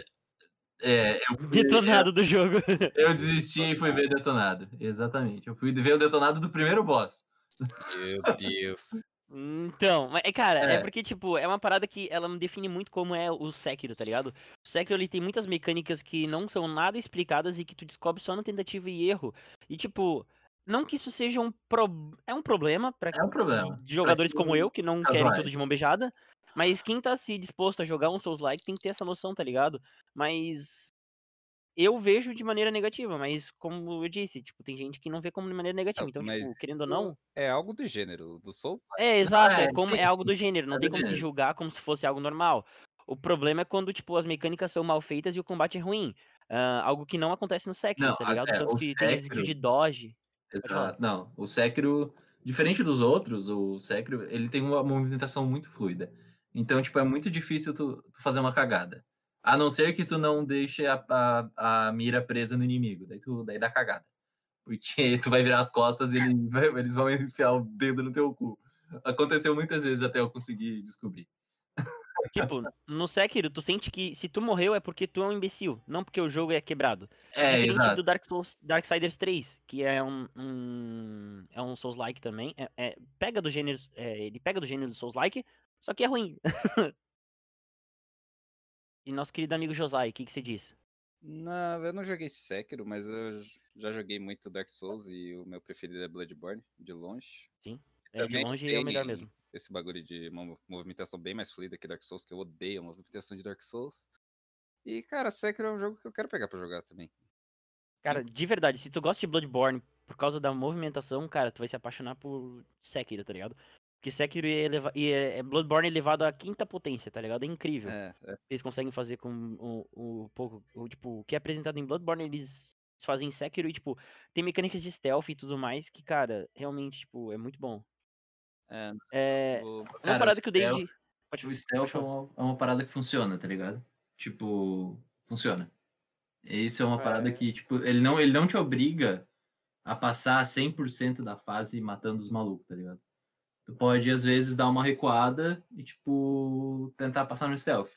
é, eu fui- Detonado do jogo. eu desisti e fui ver detonado. Exatamente. Eu fui ver o detonado do primeiro boss. Meu Deus. Então, mas, é, cara, é. É. porque, tipo, é uma parada que ela me define muito como é o Sekiro, tá ligado? O Sekiro, ele tem muitas mecânicas que não são nada explicadas e que tu descobre só na tentativa e erro. E, tipo, não que isso seja um, pro... é um problema pra É um problema. de jogadores Pra como eu, que não querem casuais. tudo de mão beijada. Mas quem tá se disposto a jogar um Souls-like tem que ter essa noção, tá ligado? Mas eu vejo de maneira negativa, mas como eu disse, tipo, tem gente que não vê como de maneira negativa. Não, Então, mas tipo, querendo ou não, É algo do gênero, do Soul. é, exato, é, é, como, é algo do [laughs] gênero, não é tem como se gênero. julgar como se fosse algo normal. O problema é quando, tipo, as mecânicas são mal feitas e o combate é ruim. Ah, algo que não acontece no Sekiro, Não, tá ligado? é, Tanto o que tem skill Sekiro- de dodge. Exato. Não, o Sekiro, diferente dos outros, o Sekiro, ele tem uma movimentação muito fluida. Então, tipo, é muito difícil tu, tu fazer uma cagada. A não ser que tu não deixe a, a, a mira presa no inimigo. Daí, tu, daí dá cagada. Porque [laughs] tu vai virar as costas e ele eles vão enfiar o dedo no teu cu. Aconteceu muitas vezes até eu conseguir descobrir. Tipo, no Sekiro, tu sente que se tu morreu é porque tu é um imbecil, não porque o jogo é quebrado. É, Diferente exato. do Dark Souls, Darksiders 3, que é um, um- é um Souls-like também. É, é- pega do gênero, é, ele pega do gênero do Souls-like, só que é ruim. [laughs] e nosso querido amigo Josai, o que, que você diz? Não, eu não joguei Sekiro, mas eu já joguei muito Dark Souls e o meu preferido é Bloodborne, de longe. É, de longe é o melhor mesmo. Esse bagulho de mo- movimentação bem mais fluida que Dark Souls, que eu odeio a movimentação de Dark Souls. E, cara, Sekiro é um jogo que eu quero pegar pra jogar também. Cara, de verdade, se tu gosta de Bloodborne por causa da movimentação, cara, tu vai se apaixonar por Sekiro, tá ligado? Porque Sekiro é, eleva- e é, é Bloodborne elevado à quinta potência, tá ligado? É incrível. É, é. Eles conseguem fazer com o, o pouco. O, tipo, o que é apresentado em Bloodborne, eles fazem em Sekiro e, tipo, tem mecânicas de stealth e tudo mais que, cara, realmente, tipo, é muito bom. É, É. o- Uma Cara, parada que o stealth- David. Pode, O pode stealth é falar. uma, é uma parada que funciona, tá ligado? Tipo, funciona. Isso é uma parada É. que, tipo, ele não, ele não te obriga a passar 100% da fase matando os malucos, tá ligado? Tu pode, às vezes, dar uma recuada e, tipo, tentar passar no stealth.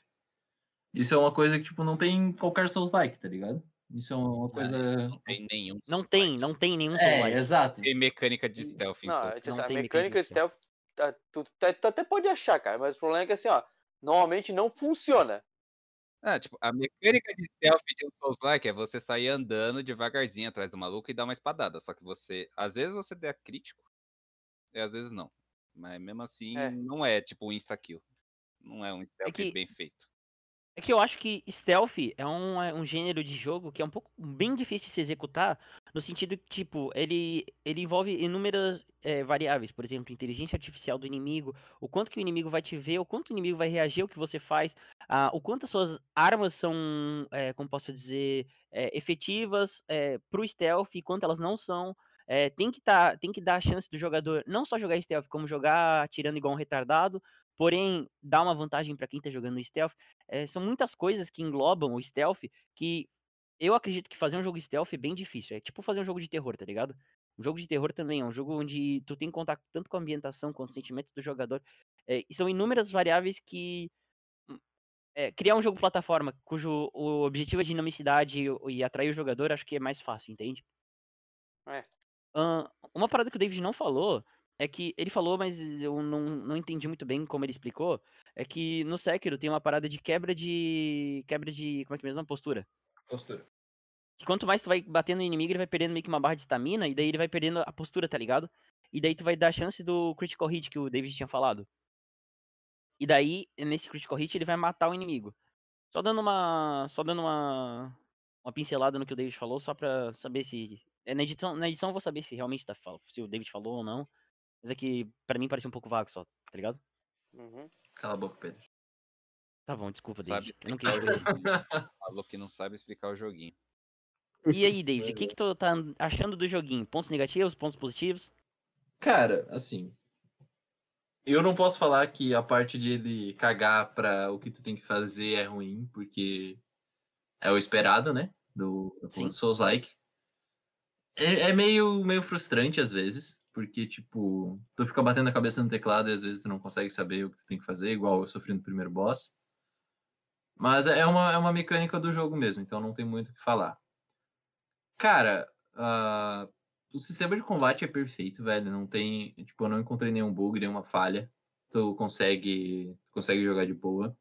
Isso é uma coisa que, tipo, não tem em qualquer Souls-like, tá ligado? Isso é uma Ah, coisa... não tem nenhum. Não tem, não tem nenhum É, Souls-like. exato. Tem mecânica de stealth em Não, é Não assim, a tem mecânica mecânica de stealth, tá, tu, tá- tu até pode achar, cara, mas o problema é que assim, ó, normalmente não funciona. Ah, tipo, a mecânica de stealth de um Souls-like é você sair andando devagarzinho atrás do maluco e dar uma espadada. Só que você, às vezes você dá crítico e às vezes não. Mas mesmo assim, É. não é tipo um insta-kill. Não é um stealth que- bem feito. É que eu acho que stealth é um, é um gênero de jogo que é um pouco bem difícil de se executar, no sentido que, tipo, ele, ele envolve inúmeras eh, variáveis, por exemplo, inteligência artificial do inimigo, o quanto que o inimigo vai te ver, o quanto o inimigo vai reagir ao que você faz, ah, o quanto as suas armas são, eh, como posso dizer, eh, efetivas eh, pro stealth e quanto elas não são. Eh, tem, que tá, tem que dar a chance do jogador não só jogar stealth, como jogar atirando igual um retardado, porém dar uma vantagem pra quem tá jogando stealth. É, são muitas coisas que englobam o stealth que eu acredito que fazer um jogo stealth é bem difícil. É tipo fazer um jogo de terror, tá ligado? Um jogo de terror também é um jogo onde tu tem contato tanto com a ambientação quanto com o sentimento do jogador. É, e são inúmeras variáveis que. hum, é, criar um jogo plataforma cujo o objetivo é dinamicidade e, e atrair o jogador, acho que é mais fácil, entende? É. Ahn, uma parada que o David não falou é que ele falou, mas eu não, não entendi muito bem como ele explicou. É que no Sekiro tem uma parada de quebra de. quebra de. como é que é mesmo? Postura. Postura. Que quanto mais tu vai batendo no inimigo, ele vai perdendo meio que uma barra de estamina, e daí ele vai perdendo a postura, tá ligado? E daí tu vai dar a chance do critical hit que o David tinha falado. E daí, nesse critical hit, ele vai matar o inimigo. Só dando uma. Só dando uma. Uma pincelada no que o David falou, só pra saber se. É, Na edição, na edição eu vou saber se realmente tá, se o David falou ou não. Mas é que pra mim parecia um pouco vago só, tá ligado? Uhum. Cala a boca, Pedro. Tá bom, desculpa, Sabe David. Eu não joguinho. [laughs] Falou que não sabe explicar o joguinho. E aí, David, o que, que tu tá achando do joguinho? Pontos negativos, pontos positivos? Cara, assim. Eu não posso falar que a parte de ele cagar pra o que tu tem que fazer é ruim, porque é o esperado, né? Do, do Souls Like. É, é meio, meio frustrante às vezes, porque, tipo, tu fica batendo a cabeça no teclado e às vezes tu não consegue saber o que tu tem que fazer, igual eu sofri no primeiro boss. Mas é uma, é uma mecânica do jogo mesmo, então não tem muito o que falar. Cara, ah, o sistema de combate é perfeito, velho. Não tem. Tipo, eu não encontrei nenhum bug, nenhuma falha. Tu consegue, consegue jogar de boa.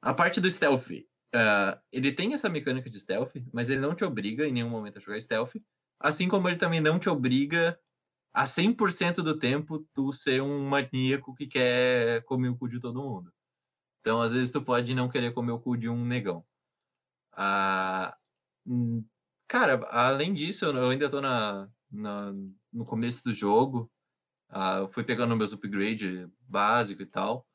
A parte do stealth. ah, ele tem essa mecânica de stealth, mas ele não te obriga em nenhum momento a jogar stealth. Assim como ele também não te obriga a 100% do tempo tu ser um maníaco que quer comer o cu de todo mundo. Então, às vezes, tu pode não querer comer o cu de um negão. Ah, cara, além disso, eu ainda tô na, na- no começo do jogo. Ah, eu fui pegando meus upgrade básico e tal.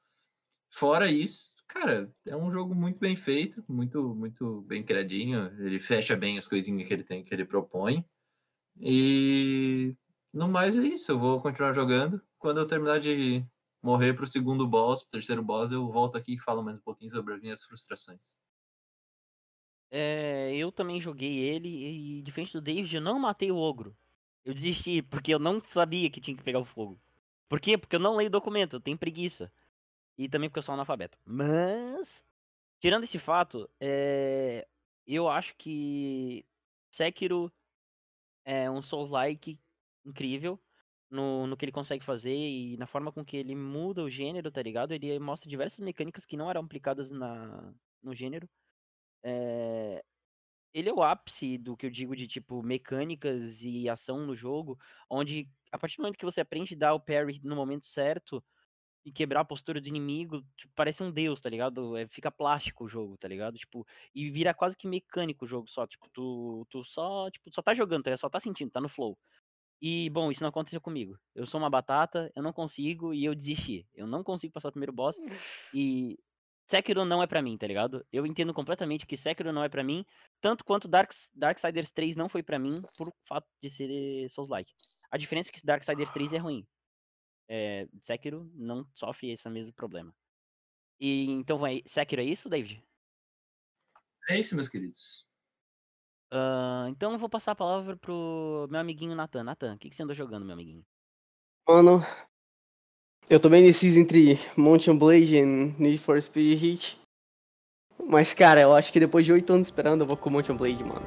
Fora isso, cara, é um jogo muito bem feito, muito, muito bem criadinho. Ele fecha bem as coisinhas que ele tem, que ele propõe. E no mais é isso. Eu vou continuar jogando. Quando eu terminar de morrer pro segundo boss, pro terceiro boss, eu volto aqui e falo mais um pouquinho sobre as minhas frustrações. É, eu também joguei ele e, diferente do David, eu não matei o ogro. Eu desisti, porque eu não sabia que tinha que pegar o fogo. Por quê? Porque eu não leio documento, eu tenho preguiça. E também porque eu sou analfabeto. Mas, tirando esse fato, é, eu acho que Sekiro é um Souls-like incrível no, no que ele consegue fazer e na forma com que ele muda o gênero, tá ligado? Ele mostra diversas mecânicas que não eram aplicadas na, no gênero. É, ele é o ápice do que eu digo de tipo mecânicas e ação no jogo, onde a partir do momento que você aprende a dar o parry no momento certo e quebrar a postura do inimigo, tipo, parece um deus, tá ligado? É, fica plástico o jogo, tá ligado? Tipo, e vira quase que mecânico o jogo só, tipo, tu, tu só, tipo, só tá jogando, tá só tá sentindo, tá no flow. E, bom, isso não aconteceu comigo. Eu sou uma batata, eu não consigo e eu desisti. Eu não consigo passar o primeiro boss [laughs] e Sekiro não é pra mim, tá ligado? Eu entendo completamente que Sekiro não é pra mim, tanto quanto Dark, Darksiders 3 não foi pra mim por fato de ser Souls-like. A diferença é que Darksiders 3 é ruim. É, Sekiro não sofre esse mesmo problema. E então vai, Sekiro é isso, David? É isso, meus queridos. Ah, então eu vou passar a palavra pro meu amiguinho Nathan. Nathan, o que, que você andou jogando, meu amiguinho? Mano, eu tô bem indeciso entre Mountain Blade e Need for Speed Heat. Mas, cara, eu acho que depois de oito anos esperando, eu vou com Mountain Blade, mano.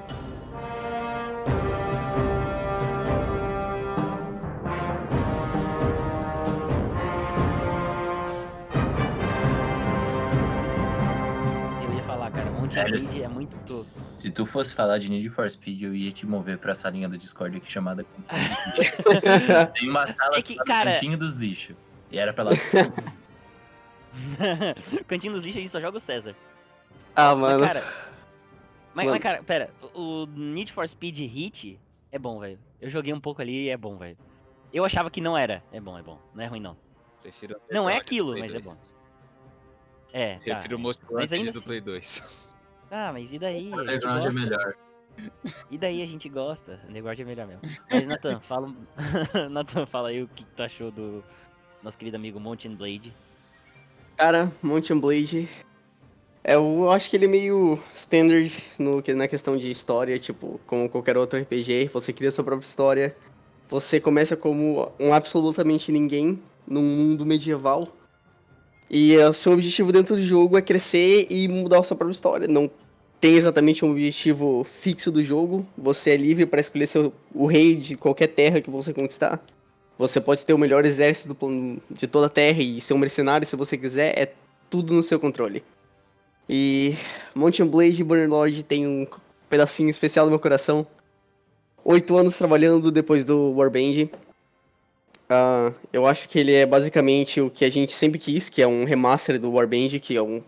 Cara, Blade é muito. Se tu fosse falar de Need for Speed, eu ia te mover pra essa linha do Discord aqui chamada [laughs] Tem uma sala É que, chamada cara- Cantinho dos Lixos. E era pra lá. [laughs] Cantinho dos lixos a gente só joga o César. Ah, Mas, mano. cara. Mas, Mano. mas, cara, pera. O Need for Speed Hit é bom, velho. Eu joguei um pouco ali e é bom, velho. Eu achava que não era. É bom, é bom. Não é ruim, não. Prefiro Não é aquilo, mas é 2. bom. É, tá. Prefiro o Most Mas Wanted do assim. Play 2. Ah, mas e daí? Underground é melhor. E daí a gente gosta. Underground é melhor mesmo. Mas, Nathan, [laughs] fala. [laughs] Nathan, fala aí o que tu achou do nosso querido amigo Mountain Blade. Cara, Mountain Blade É, eu acho que ele é meio standard no, que- na questão de história, tipo, como qualquer outro RPG, você cria sua própria história. Você começa como um absolutamente ninguém num mundo medieval. E o seu objetivo dentro do jogo é crescer e mudar a sua própria história. Não tem exatamente um objetivo fixo do jogo. Você é livre para escolher seu, o rei de qualquer terra que você conquistar. Você pode ter o melhor exército do de toda a Terra e ser um mercenário se você quiser, é tudo no seu controle. E Mountain Blade e Burning Lord tem um pedacinho especial no meu coração. Oito anos trabalhando depois do Warband. Ah, eu acho que ele é basicamente o que a gente sempre quis, que é um remaster do Warband, que é um,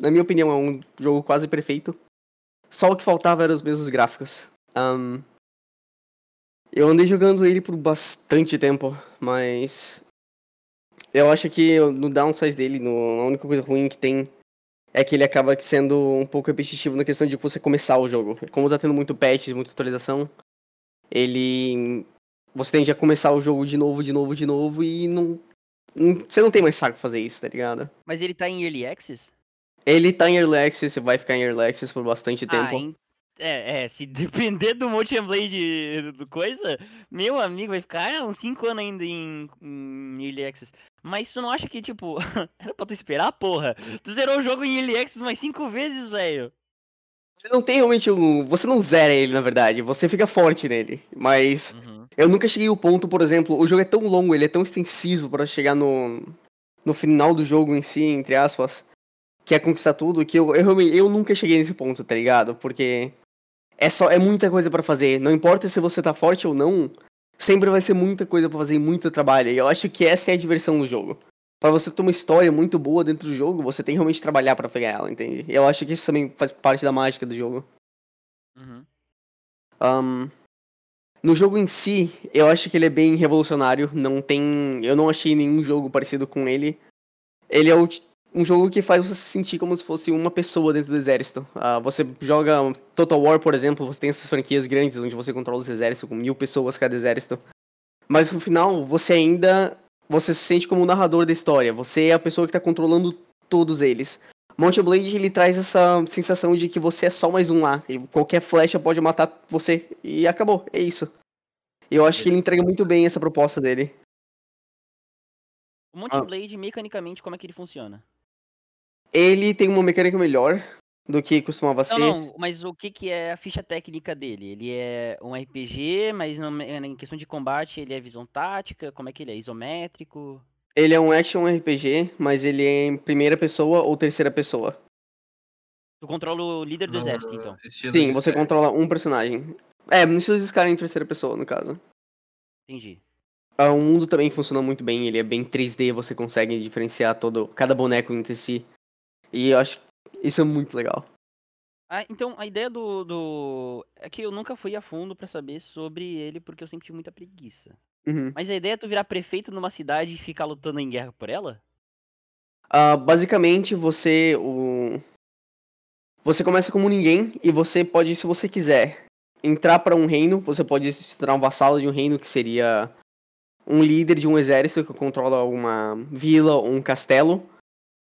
na minha opinião, é um jogo quase perfeito. Só o que faltava eram os mesmos gráficos. Ahn, eu andei jogando ele por bastante tempo, mas eu acho que no downsize dele, no, a única coisa ruim que tem é que ele acaba sendo um pouco repetitivo na questão de você começar o jogo. Como tá tendo muito patch, muita atualização, ele você tende a começar o jogo de novo, de novo, de novo e não, você não tem mais saco fazer isso, tá ligado? Mas ele tá em Early Access? Ele tá em Early Access, vai ficar em Early Access por bastante Ah, tempo. em- é, é, se [laughs] depender do Motion Blade do coisa, meu amigo vai ficar ah, uns 5 anos ainda em, em Early Access. Mas tu não acha que, tipo, [laughs] era pra tu esperar, porra? Tu zerou o jogo em Early Access mais 5 vezes, velho. Ele não tem realmente um. Você não zera ele, na verdade. Você fica forte nele. Mas Uhum. eu nunca cheguei ao ponto, por exemplo, o jogo é tão longo, ele é tão extensivo pra chegar no. no final do jogo em si, entre aspas, que é conquistar tudo, que eu, eu, eu nunca cheguei nesse ponto, tá ligado? Porque é só é muita coisa pra fazer. Não importa se você tá forte ou não, sempre vai ser muita coisa pra fazer e muito trabalho. E eu acho que essa é a diversão do jogo. Pra você ter uma história muito boa dentro do jogo, você tem que realmente trabalhar pra pegar ela, entende? E eu acho que isso também faz parte da mágica do jogo. Uhum. Ahn, no jogo em si, eu acho que ele é bem revolucionário. Não tem. Eu não achei nenhum jogo parecido com ele. Ele é o um jogo que faz você se sentir como se fosse uma pessoa dentro do exército. Ah, você joga Total War, por exemplo, você tem essas franquias grandes onde você controla os exércitos com mil pessoas cada exército. Mas no final, você ainda. Você se sente como o narrador da história. Você é a pessoa que está controlando todos eles. Mountain Blade ele traz essa sensação de que você é só mais um lá. E qualquer flecha pode matar você. E acabou. É isso. Eu acho que ele entrega muito bem essa proposta dele. O Mountain Ah. Blade, mecanicamente, como é que ele funciona? Ele tem uma mecânica melhor do que costumava Não, ser. não, mas o que, que é a ficha técnica dele? Ele é um RPG, mas não- em questão de combate ele é visão tática? Como é que ele é? Isométrico? Ele é um action RPG, mas ele é em primeira pessoa ou terceira pessoa. Tu controla o líder do exército, então. Sim, você controla um personagem. É, no estilo de Skyrim em terceira pessoa, no caso. Entendi. Ah, O mundo também funciona muito bem, ele é bem 3D, você consegue diferenciar todo, cada boneco entre si. E eu acho que isso é muito legal. Ah, então a ideia do, do. É que eu nunca fui a fundo pra saber sobre ele, porque eu sempre tive muita preguiça. Uhum. Mas a ideia é tu virar prefeito numa cidade e ficar lutando em guerra por ela? Ah, basicamente, você. O... Você começa como ninguém e você pode, se você quiser, entrar para um reino. Você pode se tornar um vassalo de um reino que seria um líder de um exército que controla uma vila ou um castelo.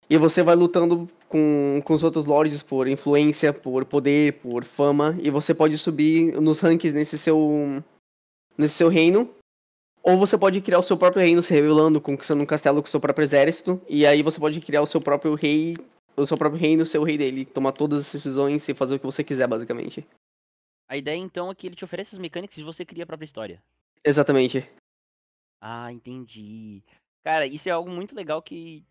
E você vai lutando com, com os outros lords por influência, por poder, por fama. E você pode subir nos rankings nesse seu, nesse seu reino. Ou você pode criar o seu próprio reino se revelando, conquistando um castelo com o seu próprio exército. E aí você pode criar o seu próprio rei, o seu próprio reino, o rei dele. Tomar todas as decisões e fazer o que você quiser, basicamente. A ideia então é que ele te oferece as mecânicas e você cria a própria história. Exatamente. Ah, entendi. Cara, isso é algo muito legal que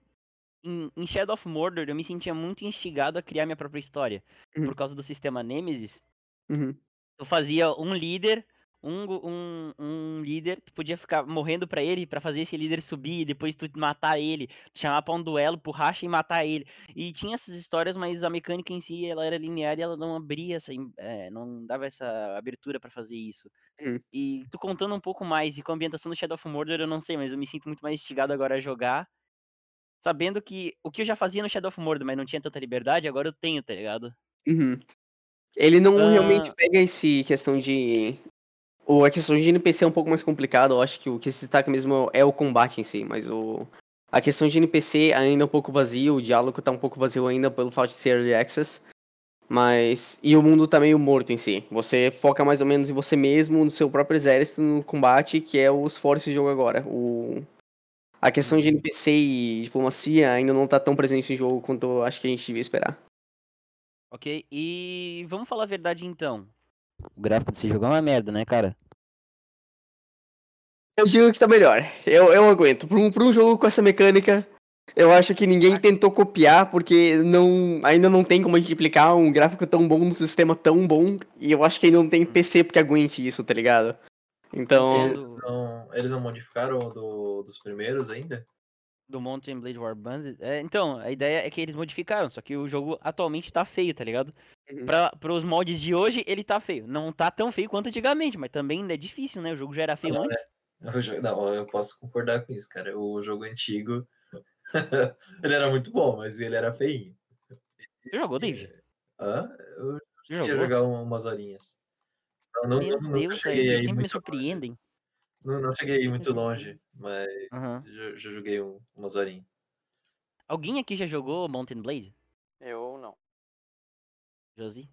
em, em Shadow of Mordor eu me sentia muito instigado a criar minha própria história. Uhum. Por causa do sistema Nemesis. Uhum. Tu fazia um líder, um, um, um líder, tu podia ficar morrendo pra ele pra fazer esse líder subir, e depois tu matar ele, chamar pra um duelo por racha e matar ele. E tinha essas histórias, mas a mecânica em si ela era linear e ela não abria essa, eh, não dava essa abertura pra fazer isso. Hum. E tu contando um pouco mais e com a ambientação do Shadow of Mordor, eu não sei, mas eu me sinto muito mais instigado agora a jogar. Sabendo que o que eu já fazia no Shadow of Mordor, mas não tinha tanta liberdade, agora eu tenho, tá ligado? Uhum. Ele não Ah. realmente pega esse questão de. Ou a questão de NPC é um pouco mais complicado. Eu acho que o que se destaca mesmo é o combate em si, mas o. A questão de NPC ainda é um pouco vazio, o diálogo tá um pouco vazio ainda pelo fato de ser early access. Mas. E o mundo tá meio morto em si. Você foca mais ou menos em você mesmo, no seu próprio exército, no combate, que é os fortes do jogo agora. O... A questão de NPC e diplomacia ainda não tá tão presente no jogo quanto eu acho que a gente devia esperar. Ok, e vamos falar a verdade então. O gráfico desse jogo é uma merda, né, cara? Eu digo que tá melhor. Eu, eu aguento. Pra um, pra um jogo com essa mecânica, eu acho que ninguém tentou copiar, porque não, ainda não tem como a gente aplicar um gráfico tão bom num sistema tão bom. E eu acho que ainda não tem PC porque aguente isso, tá ligado? Então. Eles não, eles não modificaram o do, dos primeiros ainda? Do Mountain Blade Warband. É, então, a ideia é que eles modificaram, só que o jogo atualmente tá feio, tá ligado? Uhum. Pra, pros mods de hoje, ele tá feio. Não tá tão feio quanto antigamente, mas também é difícil, né? O jogo já era feio Não, antes. Jogo- não, eu posso concordar com isso, cara. O jogo antigo. [laughs] ele era muito bom, mas ele era feinho. Você jogou, David? Hã? Eu ia jogar um- umas horinhas. Não, não, Meu não, nunca Deus, cheguei vocês aí sempre me muito longe. surpreendem. Não, não cheguei aí muito longe, mas Aham. já, já joguei um- umas horinhas. Alguém aqui já jogou Mountain Blade? Eu não. Josi?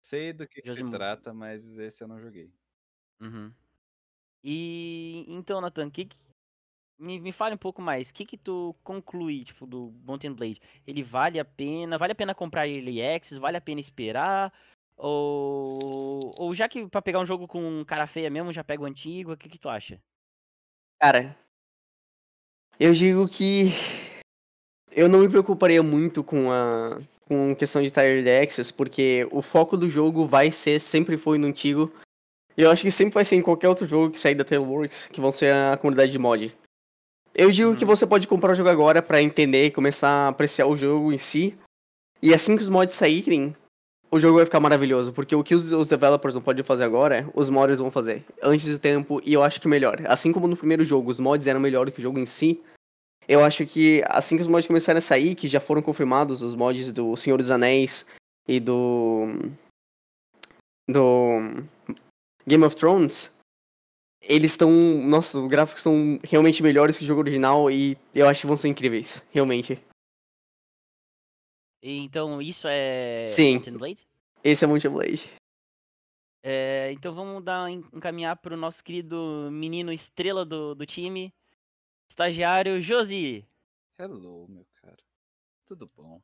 Sei do que, que se trata, mas esse eu não joguei. Uhum. E então, Nathan, que que- me, me fale um pouco mais. O que que tu conclui, tipo, do Mountain Blade? Ele vale a pena? Vale a pena comprar Early Access? Vale a pena esperar? Ou, ou já que pra pegar um jogo com cara feia mesmo, já pega o antigo, o que que tu acha? Cara, eu digo que eu não me preocuparia muito com a com questão de Tired Access, porque o foco do jogo vai ser, sempre foi no antigo. Eu acho que sempre vai ser em qualquer outro jogo que sair da Tailworks, que vão ser a comunidade de mod. Eu digo que Uhum. você pode comprar o jogo agora pra entender e começar a apreciar o jogo em si. E assim que os mods saírem, o jogo vai ficar maravilhoso, porque o que os, os developers não podem fazer agora, os modders vão fazer antes do tempo, e eu acho que melhor. Assim como no primeiro jogo, os mods eram melhor do que o jogo em si, eu acho que assim que os mods começarem a sair, que já foram confirmados os mods do Senhor dos Anéis e do. do. Game of Thrones, eles estão. Nossa, os gráficos são realmente melhores que o jogo original e eu acho que vão ser incríveis, realmente. Então, isso é Sim. Mountain Blade? Esse é Monte Blade. É, então vamos dar en- encaminhar pro nosso querido menino estrela do, do time, estagiário Josi. Hello, meu cara. Tudo bom?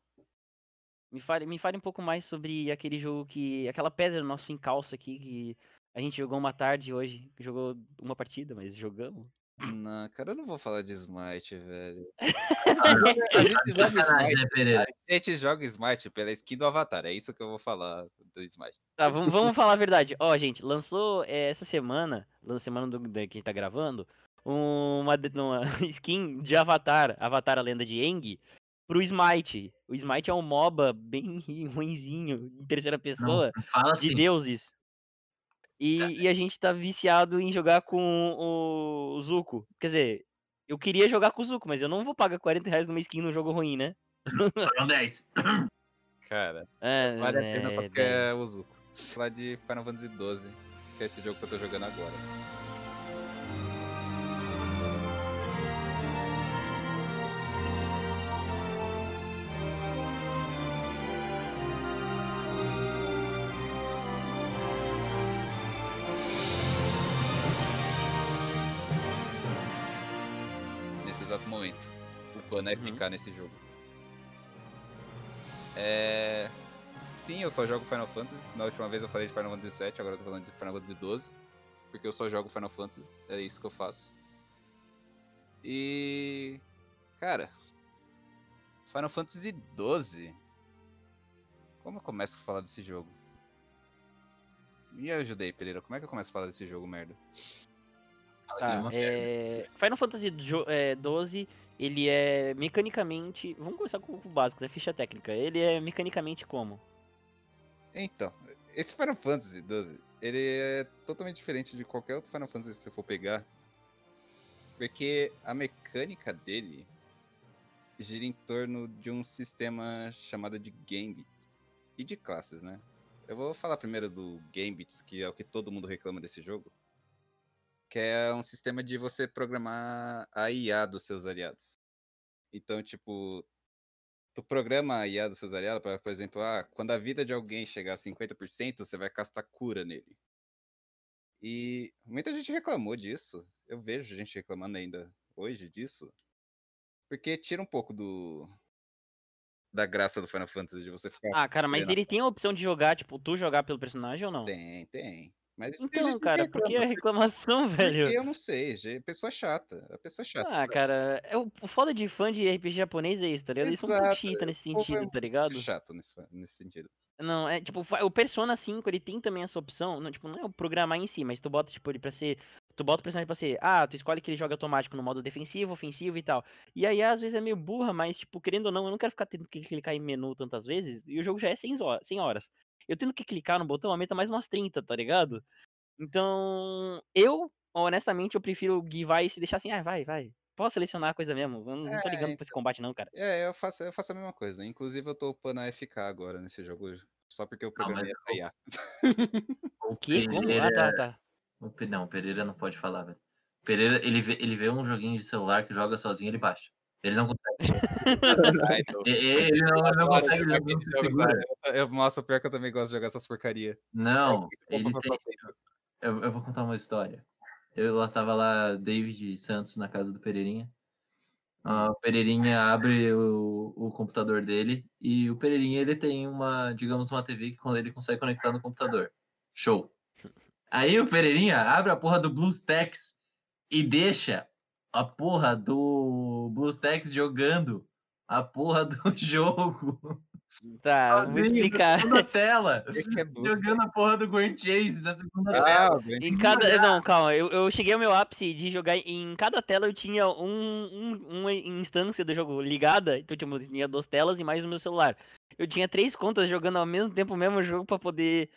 Me fale, me fale um pouco mais sobre aquele jogo que. aquela pedra no nosso encalço aqui que a gente jogou uma tarde hoje. Jogou uma partida, mas jogamos. Não, cara, eu não vou falar de Smite, velho. [laughs] A gente joga Smite, a gente joga Smite pela skin do Avatar, é isso que eu vou falar do Smite. Tá, vamos, vamos falar a verdade. Ó, gente, lançou eh, essa semana, na semana do, da- que a gente tá gravando, uma, uma [laughs] skin de Avatar, Avatar a Lenda de Aang, pro Smite. O Smite é um MOBA bem [laughs] ruinzinho, em terceira pessoa, Não, fala de assim. deuses. E, e a gente tá viciado em jogar com o, Zuko. Quer dizer, eu queria jogar com o Zuko, mas eu não vou pagar 40 reais numa skin num jogo ruim, né? [laughs] Foram 10. Cara, É, vale a pena só é, porque é. é o Zuko. Vou falar de Final Fantasy XII, que é esse jogo que eu tô jogando agora. O plano é Uhum. ficar nesse jogo. É. Sim, eu só jogo Final Fantasy. Na última vez eu falei de Final Fantasy VII, agora eu tô falando de Final Fantasy XII. Porque eu só jogo Final Fantasy, é isso que eu faço. E. Cara. Final Fantasy XII. Como eu começo a falar desse jogo? Me ajudei, Pereira. Como é que eu começo a falar desse jogo, merda? Tá, é... Final Fantasy 12, ele é mecanicamente. Vamos começar com o básico, da ficha técnica. Ele é mecanicamente como? Então, esse Final Fantasy XII, ele é totalmente diferente de qualquer outro Final Fantasy que você for pegar. Porque a mecânica dele gira em torno de um sistema chamado de Gambit. E de classes, né? Eu vou falar primeiro do Gambits, que é o que todo mundo reclama desse jogo. Que é um sistema de você programar a IA dos seus aliados. Então, tipo, tu programa a IA dos seus aliados para, por exemplo, ah, quando a vida de alguém chegar a 50%, você vai castar cura nele. E muita gente reclamou disso. Eu vejo gente reclamando ainda hoje disso. Porque tira um pouco do da graça do Final Fantasy de você ficar Ah, cara, mas ele tem a opção de jogar, tipo, tu jogar pelo personagem ou não? Tem, tem. Mas Então, cara, por que a reclama, reclamação, [laughs] porque velho? eu não sei, gente, pessoa chata. A pessoa chata. Ah, cara, é o foda de fã de RPG japonês é isso, tá ligado? Eles são um chita nesse o povo é sentido, tá ligado? chato nesse, nesse sentido. Não, é tipo, o Persona 5, ele tem também essa opção, não, tipo, não é o programar em si, mas tu bota, tipo, ele pra ser, tu bota o personagem pra ser, ah, tu escolhe que ele joga automático no modo defensivo, ofensivo e tal. E aí, às vezes, é meio burra, mas, tipo, querendo ou não, eu não quero ficar tendo que clicar em menu tantas vezes, e o jogo já é 100 horas. 100 horas. Eu tendo que clicar no botão, aumenta mais umas 30, tá ligado? Então, eu, honestamente, eu prefiro guivar e se deixar assim, ah, vai, vai. Posso selecionar a coisa mesmo, eu não tô É, ligando pra esse combate não, cara. É, eu faço, eu faço a mesma coisa. Inclusive, eu tô upando a FK agora nesse jogo. Só porque eu programei mas essa IA. O Que? [laughs] Como? Ah, Pereira, tá, tá. o não, o Pereira não pode falar, velho. Pereira, ele vê, ele vê um joguinho de celular que joga sozinho, ele baixa. Ele não consegue. Ai, Ele não, não consegue. Não eu- eu- Nossa, pior que eu também gosto de jogar essas porcaria. Não, ele tem. Eu, eu vou contar uma história. Eu lá tava lá, David Santos, na casa do Pereirinha. Ah, O Pereirinha abre o, o computador dele e o Pereirinha ele tem uma, digamos, uma TV que quando ele consegue conectar no computador. Show. [laughs] Aí o Pereirinha abre a porra do BlueStacks e deixa a porra do BlueStacks jogando a porra do [laughs] jogo. Tá, vou explicar. Na tela. [laughs] É? Jogando a porra do Grand Chase na segunda tela. Ah, Grand- Em cada. Não, calma, eu, eu cheguei ao meu ápice de jogar. Em cada tela eu tinha um, um- uma instância do jogo ligada. Então, tipo, eu tinha duas telas e mais o meu celular. Eu tinha três contas jogando ao mesmo tempo o mesmo jogo pra poder.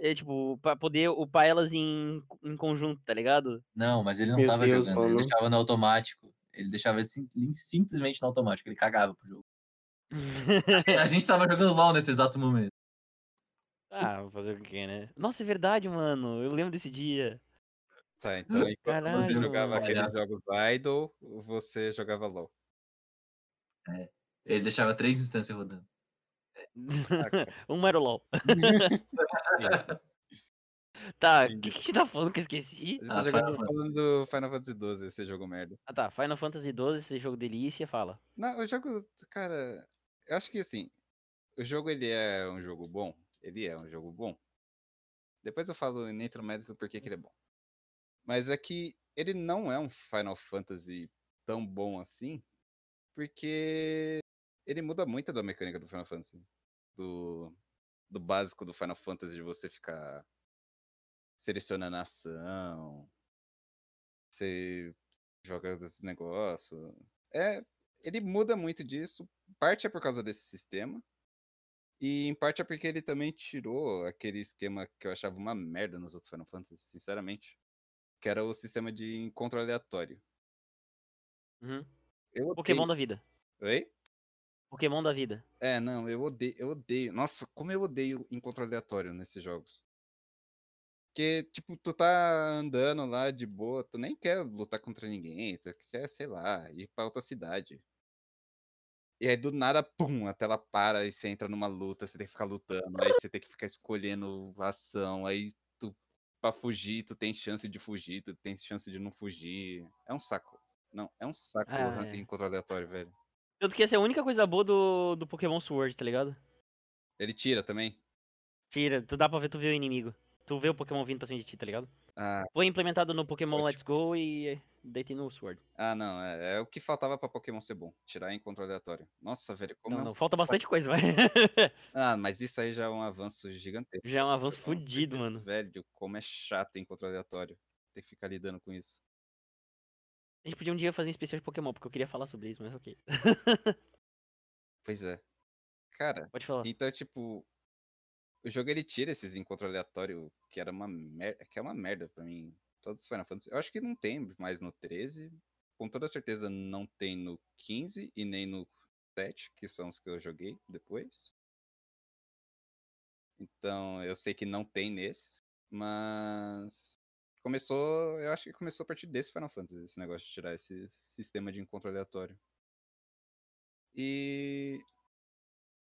É, tipo, pra poder upar elas em, em conjunto, tá ligado? Não, mas ele não Meu tava Deus, jogando, ele deixava no automático. Ele deixava sim- simplesmente no automático, ele cagava pro jogo. A gente tava jogando LOL nesse exato momento. ah, vou fazer o que, né? Nossa, é verdade, mano. Eu lembro desse dia. Tá, então você Caralho, jogava mano. aqueles jogos idle, você jogava LOL. Ele deixava três instâncias rodando. [laughs] um era o LOL. [laughs] Tá, o que, que a gente tá falando que eu esqueci? A gente Ah, tá jogando, Final Fantasy. falando do Final Fantasy XII, esse jogo merda. Ah tá, Final Fantasy XII, esse jogo delícia, fala. Não, o jogo, cara, eu acho que assim, o jogo ele é um jogo bom, ele é um jogo bom. Depois eu falo e nem entro do porquê que ele é bom. Mas é que ele não é um Final Fantasy tão bom assim, porque ele muda muito da mecânica do Final Fantasy. Do, do básico do Final Fantasy de você ficar selecionando a ação, você joga esse negócio. É, ele muda muito disso. Parte é por causa desse sistema. E em parte é porque ele também tirou aquele esquema que eu achava uma merda nos outros Final Fantasy, sinceramente. Que era o sistema de encontro aleatório. Uhum. Eu. Pokémon da vida. Oi? Pokémon da vida. É, não, eu odeio, eu odeio. Nossa, como eu odeio encontro aleatório nesses jogos. Porque, tipo, tu tá andando lá de boa, tu nem quer lutar contra ninguém, tu quer, sei lá, ir pra outra cidade. E aí do nada, pum, a tela para e você entra numa luta, você tem que ficar lutando, aí você tem que ficar escolhendo ação, aí tu, pra fugir, tu tem chance de fugir, tu tem chance de não fugir. É um saco. Não, é um saco Ah, é. encontro aleatório, velho. Tanto que essa é a única coisa boa do, do Pokémon Sword, tá ligado? Ele tira também. Tira, tu dá pra ver, tu vê o inimigo. Tu vê o Pokémon vindo pra cima de ti, tá ligado? Ah, Foi implementado no Pokémon Ótimo. Let's Go e daí tem no Sword. Ah, não, é, é o que faltava pra Pokémon ser bom. Tirar encontro aleatório. Nossa, velho, como Não, não, falta bastante coisa, vai. [laughs] Ah, mas isso aí já é um avanço gigantesco. Já é um avanço fudido, mano. Velho, como é chato encontro aleatório. Ter que ficar lidando com isso. A gente podia um dia fazer um especial de Pokémon, porque eu queria falar sobre isso, mas ok. [laughs] Pois é. Cara, Pode falar. então, tipo. O jogo ele tira esses encontros aleatórios, que era uma merda. Que é uma merda pra mim. Todos os Final Fantasy. Eu acho que não tem mais no 13. Com toda certeza não tem no 15 e nem no 7, que são os que eu joguei depois. Então eu sei que não tem nesses. Mas. Começou, eu acho que começou a partir desse Final Fantasy, esse negócio de tirar esse sistema de encontro aleatório. E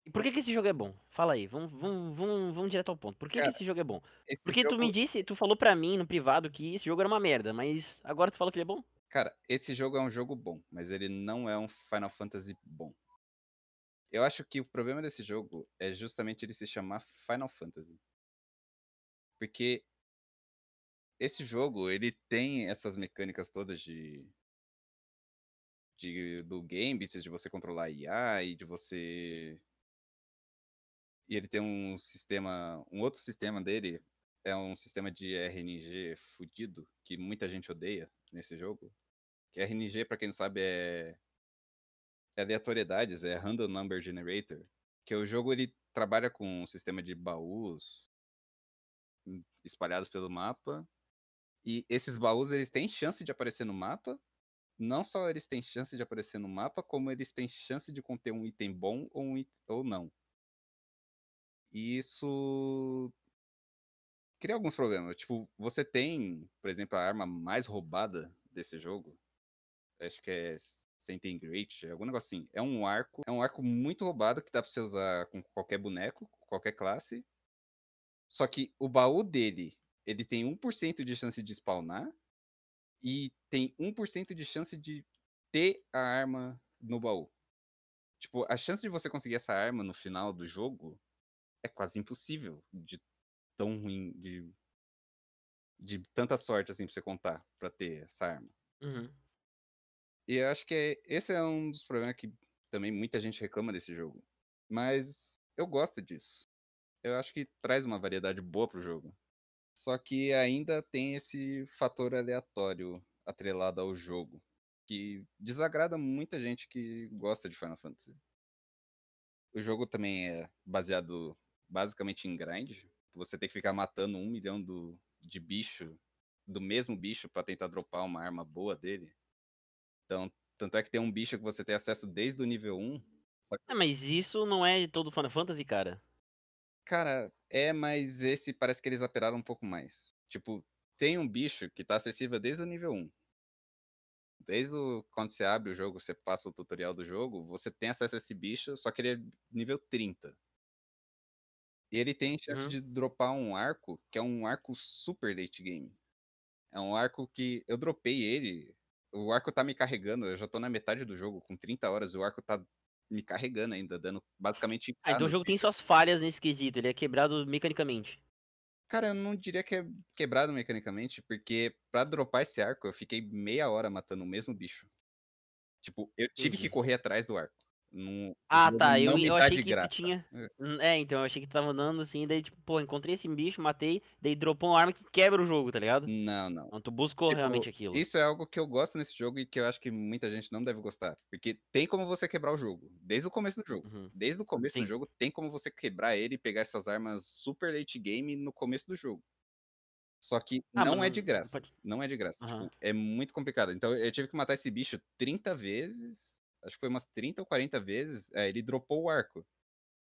E por que, que esse jogo é bom? Fala aí, vamos, vamos, vamos, vamos direto ao ponto. Por que, Cara, que esse jogo é bom? Porque tu jogo, me disse, tu falou pra mim no privado que esse jogo era uma merda, mas agora tu falou que ele é bom? cara, esse jogo é um jogo bom, mas ele não é um Final Fantasy bom. Eu acho que o problema desse jogo é justamente ele se chamar Final Fantasy. Porque esse jogo, ele tem essas mecânicas todas de, de do Gambit, de você controlar IA e de você e ele tem um sistema, um outro sistema dele é um sistema de RNG fudido que muita gente odeia nesse jogo. Que RNG, pra quem não sabe, é é aleatoriedades, é Random Number Generator, que o jogo ele trabalha com um sistema de baús espalhados pelo mapa, e esses baús eles têm chance de aparecer no mapa. Não só eles têm chance de aparecer no mapa, como eles têm chance de conter um item bom ou, um it- ou não. E isso cria alguns problemas. Tipo, você tem, por exemplo, a arma mais roubada desse jogo. Acho que é Senten Great, algum negócio assim. É um arco. É um arco muito roubado que dá pra você usar com qualquer boneco, qualquer classe. Só que o baú dele, ele tem 1% de chance de spawnar. E tem 1% de chance de ter a arma no baú. Tipo, a chance de você conseguir essa arma no final do jogo é quase impossível de tão ruim, de, de tanta sorte assim pra você contar pra ter essa arma. Uhum. E eu acho que é- esse é um dos problemas que também muita gente reclama desse jogo. Mas eu gosto disso. Eu acho que traz uma variedade boa pro jogo. Só que ainda tem esse fator aleatório atrelado ao jogo. Que desagrada muita gente que gosta de Final Fantasy. O jogo também é baseado basicamente em grind. Você tem que ficar matando um milhão do, de bicho, do mesmo bicho, pra tentar dropar uma arma boa dele. Então, tanto é que tem um bicho que você tem acesso desde o nível 1. Só que, Ah, mas isso não é todo Final Fantasy, cara. Cara, é, mas esse parece que eles apelaram um pouco mais. Tipo, tem um bicho que tá acessível desde o nível 1. Desde o, quando você abre o jogo, você passa o tutorial do jogo, você tem acesso a esse bicho, só que ele é nível 30. E ele tem chance Uhum. de dropar um arco, que é um arco super late game. É um arco que eu dropei ele, o arco tá me carregando, eu já tô na metade do jogo, com 30 horas, o arco tá me carregando ainda, dando basicamente. Ah, então o jogo tem suas falhas nesse quesito, ele é quebrado mecanicamente. Cara, eu não diria que é quebrado mecanicamente, porque pra dropar esse arco, eu fiquei meia hora matando o mesmo bicho. Tipo, eu tive que Entendi. correr atrás do arco. Ah, tá. Eu, eu achei de que tinha. É. Hum, É, então, eu achei que tu tava andando assim, daí, tipo, pô, encontrei esse bicho, matei, daí dropou uma arma que quebra o jogo, tá ligado? Não, não. Então tu buscou Tipo, realmente aquilo. Isso é algo que eu gosto nesse jogo e que eu acho que muita gente não deve gostar. Porque tem como você quebrar o jogo. Desde o começo do jogo. Uhum. Desde o começo Sim. do jogo, tem como você quebrar ele e pegar essas armas super late game no começo do jogo. Só que Ah, não é não- de não graça. pode- Não é de graça. Tipo, é muito complicado. Então eu tive que matar esse bicho 30 vezes. Acho que foi umas 30 ou 40 vezes. É, ele dropou o arco.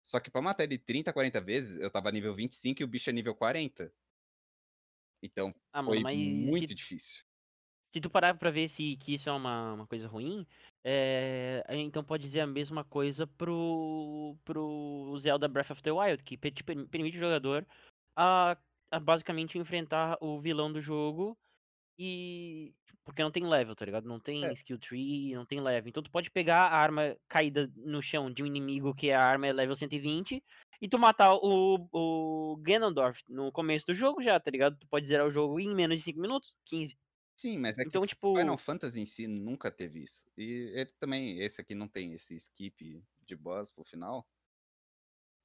Só que pra matar ele 30, 40 vezes, eu tava nível 25 e o bicho é nível 40. Então Ah, foi mano, muito se, difícil. se tu parar pra ver se que isso é uma, uma coisa ruim, é, então pode dizer a mesma coisa pro, pro Zelda Breath of the Wild, que te per- permite o jogador a, a basicamente enfrentar o vilão do jogo e. Porque não tem level, tá ligado? Não tem É. skill tree, não tem level. Então tu pode pegar a arma caída no chão de um inimigo que a arma é level 120 e tu matar o, o Ganondorf no começo do jogo já, tá ligado? Tu pode zerar o jogo em menos de 5 minutos, 15. Sim, mas é que Então, o tipo. Final Fantasy em si nunca teve isso. E ele também, esse aqui não tem esse skip de boss pro final.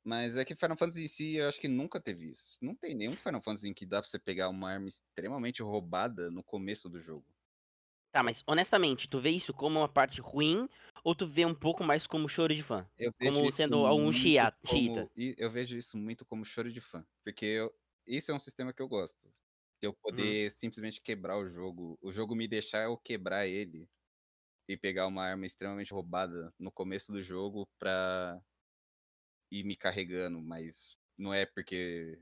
Mas é que Final Fantasy em si eu acho que nunca teve isso. Não tem nenhum Final Fantasy em que dá pra você pegar uma arma extremamente roubada no começo do jogo. Tá, mas honestamente, tu vê isso como uma parte ruim ou tu vê um pouco mais como choro de fã? Eu Como sendo algum chia- como- e Eu vejo isso muito como choro de fã. Porque eu- isso é um sistema que eu gosto. Eu poder simplesmente quebrar o jogo. O jogo me deixar eu quebrar ele. E pegar uma arma extremamente roubada no começo do jogo pra ir me carregando. Mas não é porque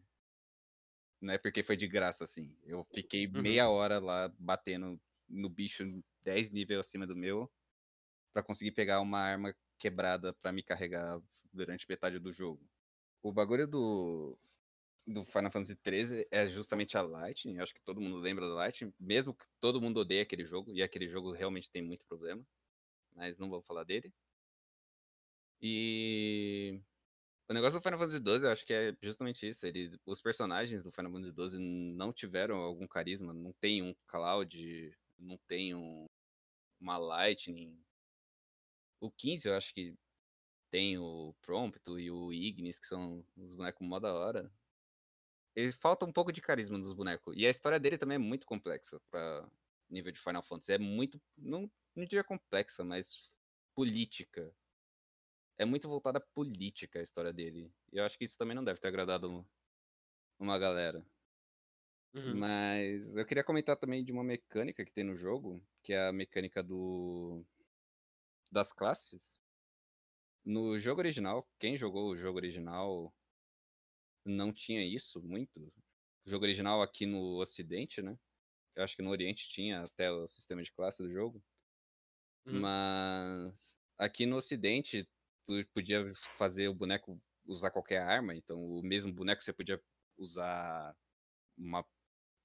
Não é porque foi de graça, assim. Eu fiquei Uhum. meia hora lá batendo no bicho 10 níveis acima do meu pra conseguir pegar uma arma quebrada pra me carregar durante metade do jogo. O bagulho do, do Final Fantasy XIII é justamente a Lightning. Acho que todo mundo lembra da Lightning. Mesmo que todo mundo odeie aquele jogo, e aquele jogo realmente tem muito problema. Mas não vamos falar dele. E o negócio do Final Fantasy XII, eu acho que é justamente isso. Ele, os personagens do Final Fantasy XII não tiveram algum carisma. Não tem um Cloud, não tem um, uma Lightning. O 15 eu acho que tem o Prompto e o Ignis, que são os bonecos mó da hora. Ele falta um pouco de carisma dos bonecos. E a história dele também é muito complexa pra nível de Final Fantasy. É muito. Não, não diria complexa, mas política. É muito voltada à política a história dele. E eu acho que isso também não deve ter agradado uma galera. Uhum. Mas eu queria comentar também de uma mecânica que tem no jogo, que é a mecânica do das classes. No jogo original, quem jogou o jogo original não tinha isso muito. O jogo original aqui no Ocidente, né? Eu acho que no Oriente tinha até o sistema de classe do jogo. Uhum. Mas aqui no Ocidente, tu podia fazer o boneco usar qualquer arma, então o mesmo boneco você podia usar uma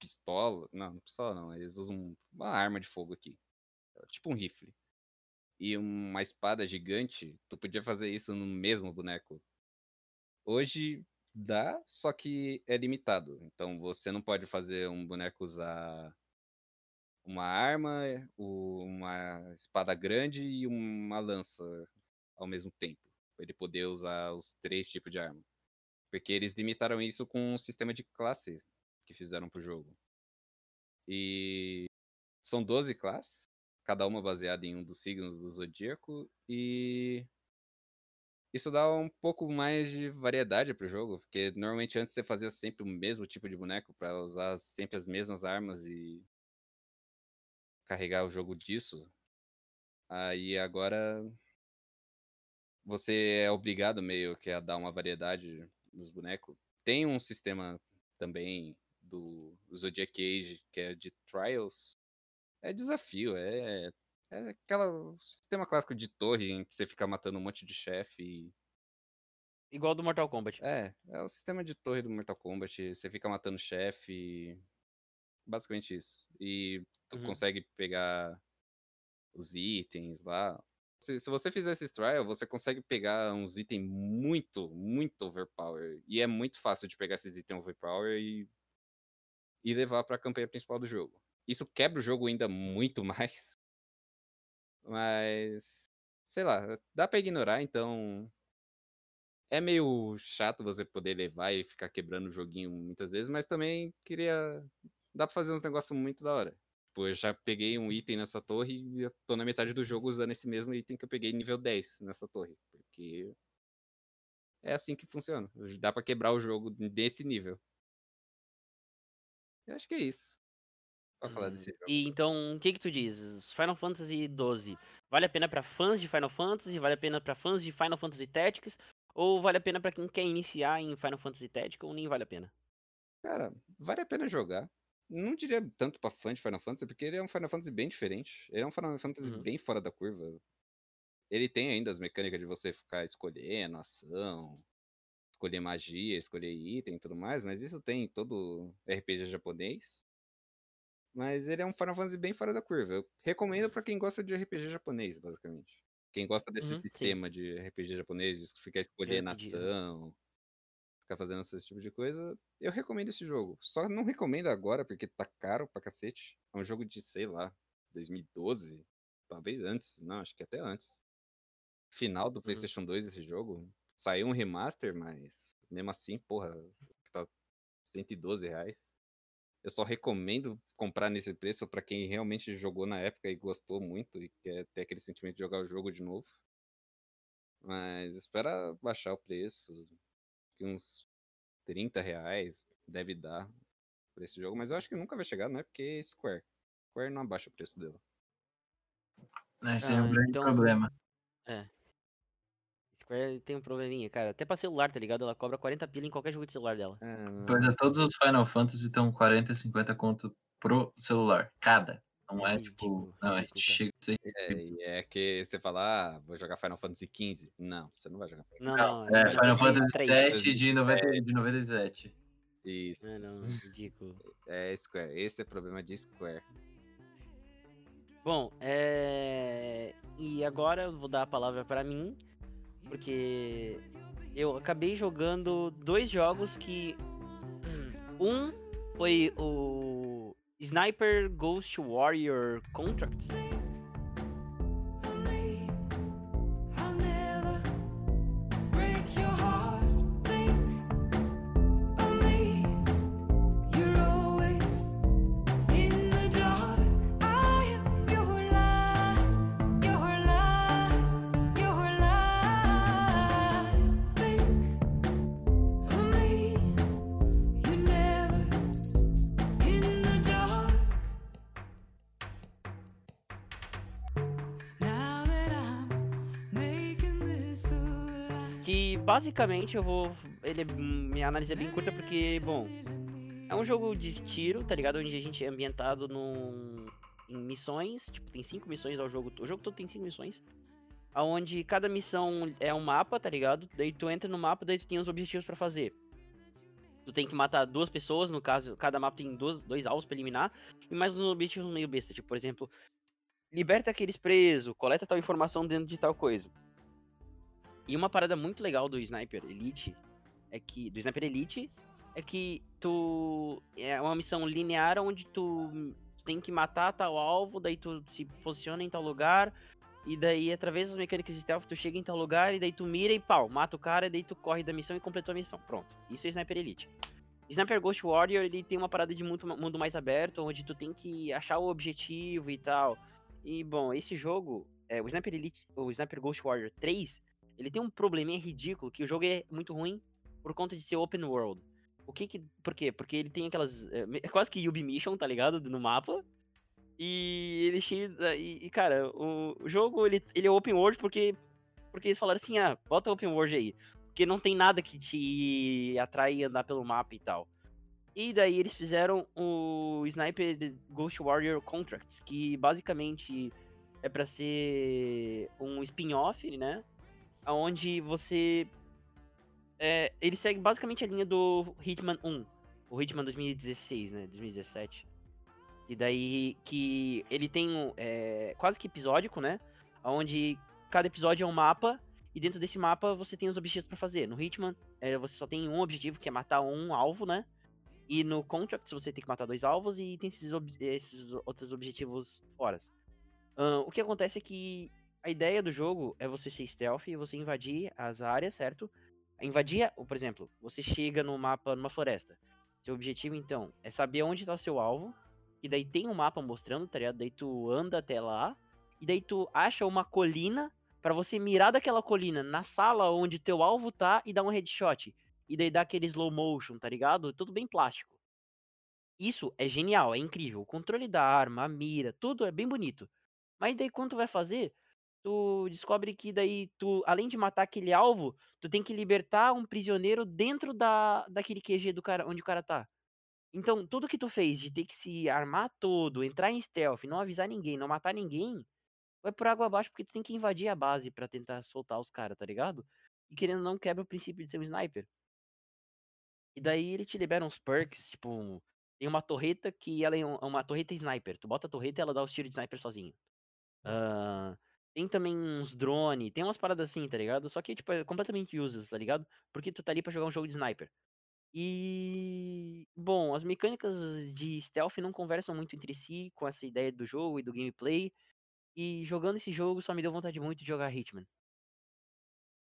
pistola. Não, não pistola não, eles usam uma arma de fogo aqui. Tipo um rifle. E uma espada gigante, tu podia fazer isso no mesmo boneco. Hoje dá, só que é limitado. Então você não pode fazer um boneco usar uma arma, uma espada grande e uma lança ao mesmo tempo. Ele poder usar os três tipos de arma. Porque eles limitaram isso com um sistema de classe que fizeram pro jogo. E são 12 classes, cada uma baseada em um dos signos do zodíaco, e isso dá um pouco mais de variedade pro jogo, porque normalmente antes você fazia sempre o mesmo tipo de boneco pra usar sempre as mesmas armas e carregar o jogo disso. Aí agora você é obrigado meio que a dar uma variedade nos bonecos. Tem um sistema também do Zodiac Age que é de Trials. É desafio, é, é aquela sistema clássico de torre em que você fica matando um monte de chefe e Igual do Mortal Kombat. é, é o sistema de torre do Mortal Kombat. Você fica matando chefe. Basicamente isso. E tu Uhum. consegue pegar os itens lá. Se, se você fizer esses trial, você consegue pegar uns itens muito, muito overpower. E é muito fácil de pegar esses itens overpower e, e levar pra campanha principal do jogo. Isso quebra o jogo ainda muito [laughs] mais. Mas. Sei lá, dá pra ignorar, então é meio chato você poder levar e ficar quebrando o joguinho muitas vezes, mas também queria. Dá pra fazer uns negócios muito da hora. Tipo, eu já peguei um item nessa torre e eu tô na metade do jogo usando esse mesmo item que eu peguei nível 10 nessa torre. Porque é assim que funciona. Dá pra quebrar o jogo desse nível. Eu acho que é isso. Pra falar Hum, desse jogo. E então, o que que tu dizes? Final Fantasy XII, vale a pena pra fãs de Final Fantasy? Vale a pena pra fãs de Final Fantasy Tactics? Ou vale a pena pra quem quer iniciar em Final Fantasy Tactics ou nem vale a pena? Cara, vale a pena jogar. Não diria tanto pra fã de Final Fantasy, porque ele é um Final Fantasy bem diferente. Ele é um Final Fantasy Uhum. bem fora da curva. Ele tem ainda as mecânicas de você ficar escolhendo ação, escolher magia, escolher item e tudo mais, mas isso tem em todo RPG japonês. Mas ele é um Final Fantasy bem fora da curva. Eu recomendo pra quem gosta de RPG japonês, basicamente. Quem gosta desse Uhum, sim. sistema de RPG japonês, de ficar escolhendo né? ação, ficar fazendo esse tipo de coisa, eu recomendo esse jogo. Só não recomendo agora, porque tá caro pra cacete. É um jogo de, sei lá, 2012, talvez antes, não, acho que até antes. Final do PlayStation 2 esse jogo. Saiu um remaster, mas mesmo assim, porra, tá 112 reais. Eu só recomendo comprar nesse preço pra quem realmente jogou na época e gostou muito e quer ter aquele sentimento de jogar o jogo de novo. Mas espera baixar o preço. Que Uns 30 reais deve dar pra esse jogo. Mas eu acho que nunca vai chegar, não é porque é Square. Square não abaixa o preço dela. Esse é um Ah, grande então- problema. Square tem um probleminha, cara. Até pra celular, tá ligado? Ela cobra 40 pila em qualquer jogo de celular dela. Ah, Pois é, todos os Final Fantasy estão 40, 50 conto pro celular. Cada. Não é tipo. Não, é ridículo, chega a ser. É, é que você fala, ah, vou jogar Final Fantasy XV. Não, você não vai jogar. Não, Não, não. é Final Fantasy. 7 de, 90, de 97. Isso. É, não, ridículo. É Square. Esse é o problema de Square. Bom, é... E agora eu vou dar a palavra pra mim, porque eu acabei jogando dois jogos que. Um foi o Sniper Ghost Warrior Contracts. Basicamente eu vou. Ele, é- minha análise é bem curta porque, bom, é um jogo de tiro, tá ligado? Onde a gente é ambientado num, em missões. Tipo, tem cinco missões ao jogo. O jogo todo tem cinco missões. Onde cada missão é um mapa, tá ligado? Daí tu entra no mapa, daí tu tem os objetivos pra fazer. Tu tem que matar duas pessoas, no caso, cada mapa tem dois, dois alvos pra eliminar. E mais uns objetivos meio besta, tipo, por exemplo, liberta aqueles presos, coleta tal informação dentro de tal coisa. E uma parada muito legal do Sniper Elite é que. Do Sniper Elite é que tu. É uma missão linear onde tu tem que matar tal alvo, daí tu se posiciona em tal lugar. E daí, através das mecânicas de stealth, tu chega em tal lugar e daí tu mira e pau, mata o cara, e daí tu corre da missão e completou a missão. Pronto. Isso é Sniper Elite. Sniper Ghost Warrior, ele tem uma parada de muito, mundo mais aberto, onde tu tem que achar o objetivo e tal. E, bom, esse jogo, é, o Sniper Elite, o Sniper Ghost Warrior 3, ele tem um probleminha ridículo, que o jogo é muito ruim por conta de ser open world. O que que... Por quê? Porque ele tem aquelas... É, me- é quase que Ubi Mission, tá ligado? No mapa. E ele é cheio... E, e, cara, o, o jogo, ele, ele é open world porque... Porque eles falaram assim, ah, bota open world aí. Porque não tem nada que te atrai andar pelo mapa e tal. E daí eles fizeram o Sniper Ghost Warrior Contracts, que basicamente é pra ser um spin-off, né? Onde você. É, ele segue basicamente a linha do Hitman 1, o Hitman 2016, né? 2017. E daí que ele tem um, é, quase que episódico, né? Onde cada episódio é um mapa e dentro desse mapa você tem os objetivos pra fazer. No Hitman, é, você só tem um objetivo, que é matar um alvo, né? E no Contracts você tem que matar dois alvos e tem esses, ob- esses outros objetivos fora. O que acontece é que a ideia do jogo é você ser stealth e você invadir as áreas, certo? Invadir, por exemplo, você chega no mapa, numa floresta. Seu objetivo, então, é saber onde tá seu alvo. E daí tem um mapa mostrando, tá ligado? Daí tu anda até lá. E daí tu acha uma colina pra você mirar daquela colina na sala onde teu alvo tá e dar um headshot. E daí dá aquele slow motion, tá ligado? Tudo bem plástico. Isso é genial, é incrível. O controle da arma, a mira, tudo é bem bonito. Mas daí quando tu vai fazer, tu descobre que daí tu, além de matar aquele alvo, tu tem que libertar um prisioneiro dentro da, daquele QG do cara, onde o cara tá. Então, tudo que tu fez de ter que se armar todo, entrar em stealth, não avisar ninguém, não matar ninguém, vai por água abaixo porque tu tem que invadir a base pra tentar soltar os caras, tá ligado? E querendo não quebra o princípio de ser um sniper. E daí ele te libera uns perks, tipo, tem uma torreta que ela é um- é uma torreta sniper. Tu bota a torreta e ela dá os tiros de sniper sozinho. Ah, tem também uns drone, tem umas paradas assim, tá ligado? Só que, tipo, é completamente useless, tá ligado? Porque tu tá ali pra jogar um jogo de sniper. E. Bom, as mecânicas de stealth não conversam muito entre si com essa ideia do jogo e do gameplay. E jogando esse jogo só me deu vontade muito de jogar Hitman.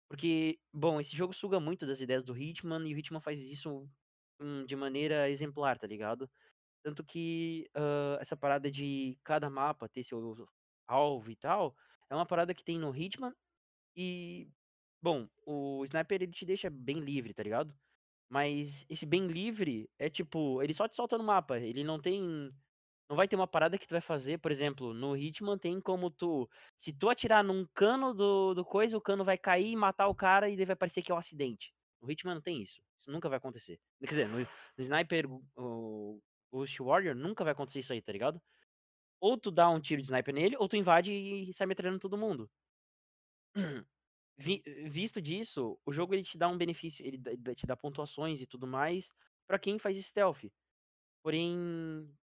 Porque, bom, esse jogo suga muito das ideias do Hitman e o Hitman faz isso hum, de maneira exemplar, tá ligado? Tanto que ah, essa parada de cada mapa ter seu alvo e tal, é uma parada que tem no Hitman. E, bom, o Sniper ele te deixa bem livre, tá ligado? Mas esse bem livre é tipo, ele só te solta no mapa, ele não tem Não vai ter uma parada que tu vai fazer, por exemplo, no Hitman tem como tu. Se tu atirar num cano do, do coisa, o cano vai cair e matar o cara e vai parecer que é um acidente. No Hitman não tem isso. Isso nunca vai acontecer. Quer dizer, no, no Sniper, o Ghost Warrior, nunca vai acontecer isso aí, tá ligado? Ou tu dá um tiro de sniper nele, ou tu invade e sai metralhando todo mundo. Vi- visto disso, o jogo ele te dá um benefício, ele te dá pontuações e tudo mais pra quem faz stealth. Porém,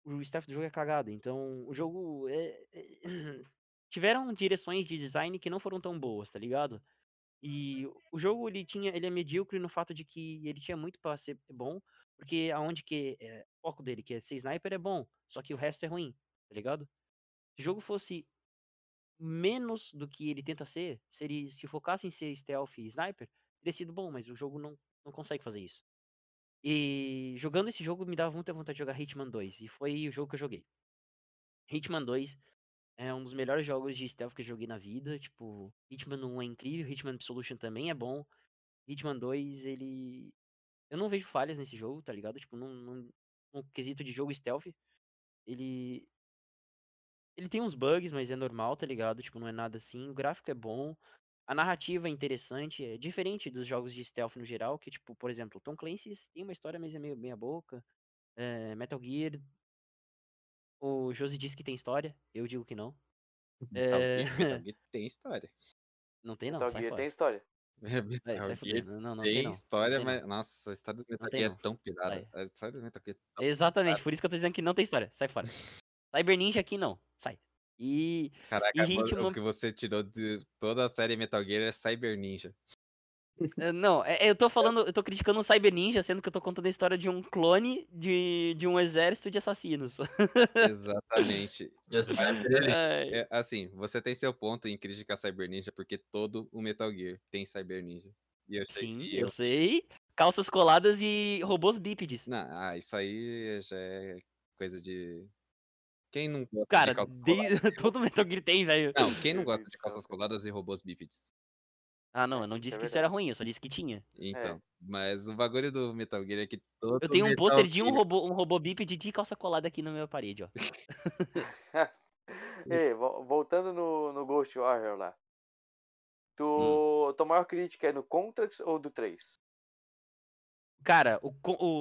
o stealth do jogo é cagado. Então, o jogo é, é- [clears throat] tiveram direções de design que não foram tão boas, tá ligado? E o jogo ele tinha, ele é medíocre no fato de que ele tinha muito pra ser bom, porque aonde que é, o foco dele, que é ser sniper é bom, só que o resto é ruim, tá ligado? Se o jogo fosse menos do que ele tenta ser, seria se focasse em ser stealth e sniper, teria sido bom, mas o jogo não, não consegue fazer isso. E jogando esse jogo me dava muita vontade de jogar Hitman 2, e foi o jogo que eu joguei. Hitman 2 é um dos melhores jogos de stealth que eu joguei na vida, tipo, Hitman 1 é incrível, Hitman Absolution também é bom. Hitman 2, ele eu não vejo falhas nesse jogo, tá ligado? Tipo, num, num, num quesito de jogo stealth, ele ele tem uns bugs, mas é normal, tá ligado? Tipo, não é nada assim. O gráfico é bom. A narrativa é interessante, é diferente dos jogos de stealth no geral, que, tipo, por exemplo, Tom Clancy's tem uma história, mas é meio meia boca. É, Metal Gear. O Josi disse que tem história, eu digo que não. Metal É, Gear- [laughs] Metal Gear tem história. Não tem, não. Metal Gear fora. tem história. [laughs] Metal Gear fuder. Não, não, não tem, história, tem, mas. Nossa, a história do Metal Gear é tão pirada. A história do Metal Gear é tão Exatamente, por isso que eu tô dizendo que não tem história. Sai fora. Cyber Ninja aqui não. Sai. E. Caraca, E Hitman- o que você tirou de toda a série Metal Gear é Cyber Ninja. É, Não, é- eu tô falando, eu tô criticando o Cyber Ninja, sendo que eu tô contando a história de um clone de, de um exército de assassinos. Exatamente. [laughs] É, assim, você tem seu ponto em criticar Cyber Ninja, porque todo o Metal Gear tem Cyber Ninja. E eu sei Sim, que eu sei. Calças coladas e robôs bípedes. Não, ah, isso aí já é coisa de. Quem não gosta Cara, de calças de- coladas? e [laughs] todo Metal Gear tem, velho. Não, quem não gosta de calças coladas e robôs bípedes? Ah, não, eu não Isso disse é que isso era ruim, eu só disse que tinha. Então, mas o bagulho do Metal Gear é que todo Eu tenho um pôster de um robô, um robô bípede de calça colada aqui na minha parede, ó. [laughs] Ei, vo- voltando no, no Ghost Warrior lá. Tu, tua maior crítica é no Contrax ou do 3? Cara, o,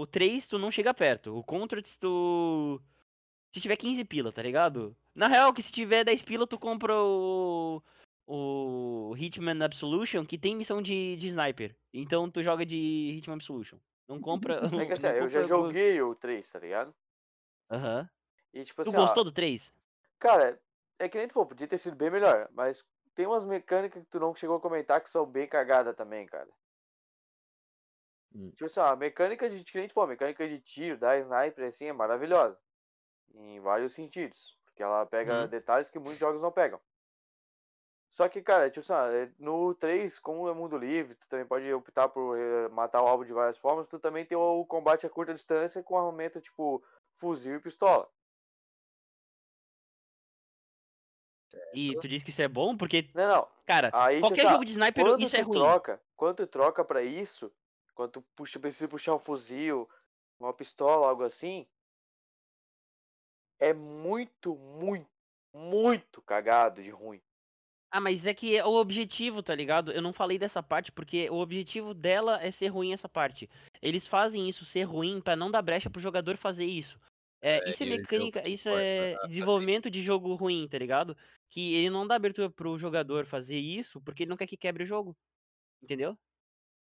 o 3 tu não chega perto. O Contracts tu. Se tiver 15 pila, tá ligado? Na real, que se tiver 10 pila, tu compra o. O Hitman Absolution, que tem missão de, de sniper. Então tu joga de Hitman Absolution. Não compra. [laughs] É que [laughs] assim, não eu já joguei o 3, tá ligado? Aham. E tipo Tu assim, ó, gostou do 3? cara, é que nem tu falou, podia ter sido bem melhor, mas tem umas mecânicas que tu não chegou a comentar que são bem cagadas também, cara. Hum. Tipo assim, ó, a mecânica de, que nem tu falou, a mecânica de tiro da sniper, assim, é maravilhosa. Em vários sentidos. Porque ela pega Uhum. detalhes que muitos jogos não pegam. Só que, cara, tipo assim, é, no 3, como é mundo livre, tu também pode optar por eh, matar o alvo de várias formas, tu também tem o combate a curta distância com armamento tipo fuzil e pistola. E tu disse que isso é bom porque, Não, não. cara, Aí, qualquer assim, ó, jogo de sniper quando isso tu é ruim. troca, quando tu troca pra isso, quando tu puxa, precisa puxar um fuzil, uma pistola, algo assim, é muito, muito, muito cagado de ruim. Ah, mas é que é o objetivo, tá ligado? Eu não falei dessa parte porque o objetivo dela é ser ruim essa parte. Eles fazem isso ser ruim pra não dar brecha pro jogador fazer isso. É, isso é e o mecânica, isso é desenvolvimento de jogo ruim, tá ligado? Que ele não dá abertura pro jogador fazer isso porque ele não quer que quebre o jogo. Entendeu?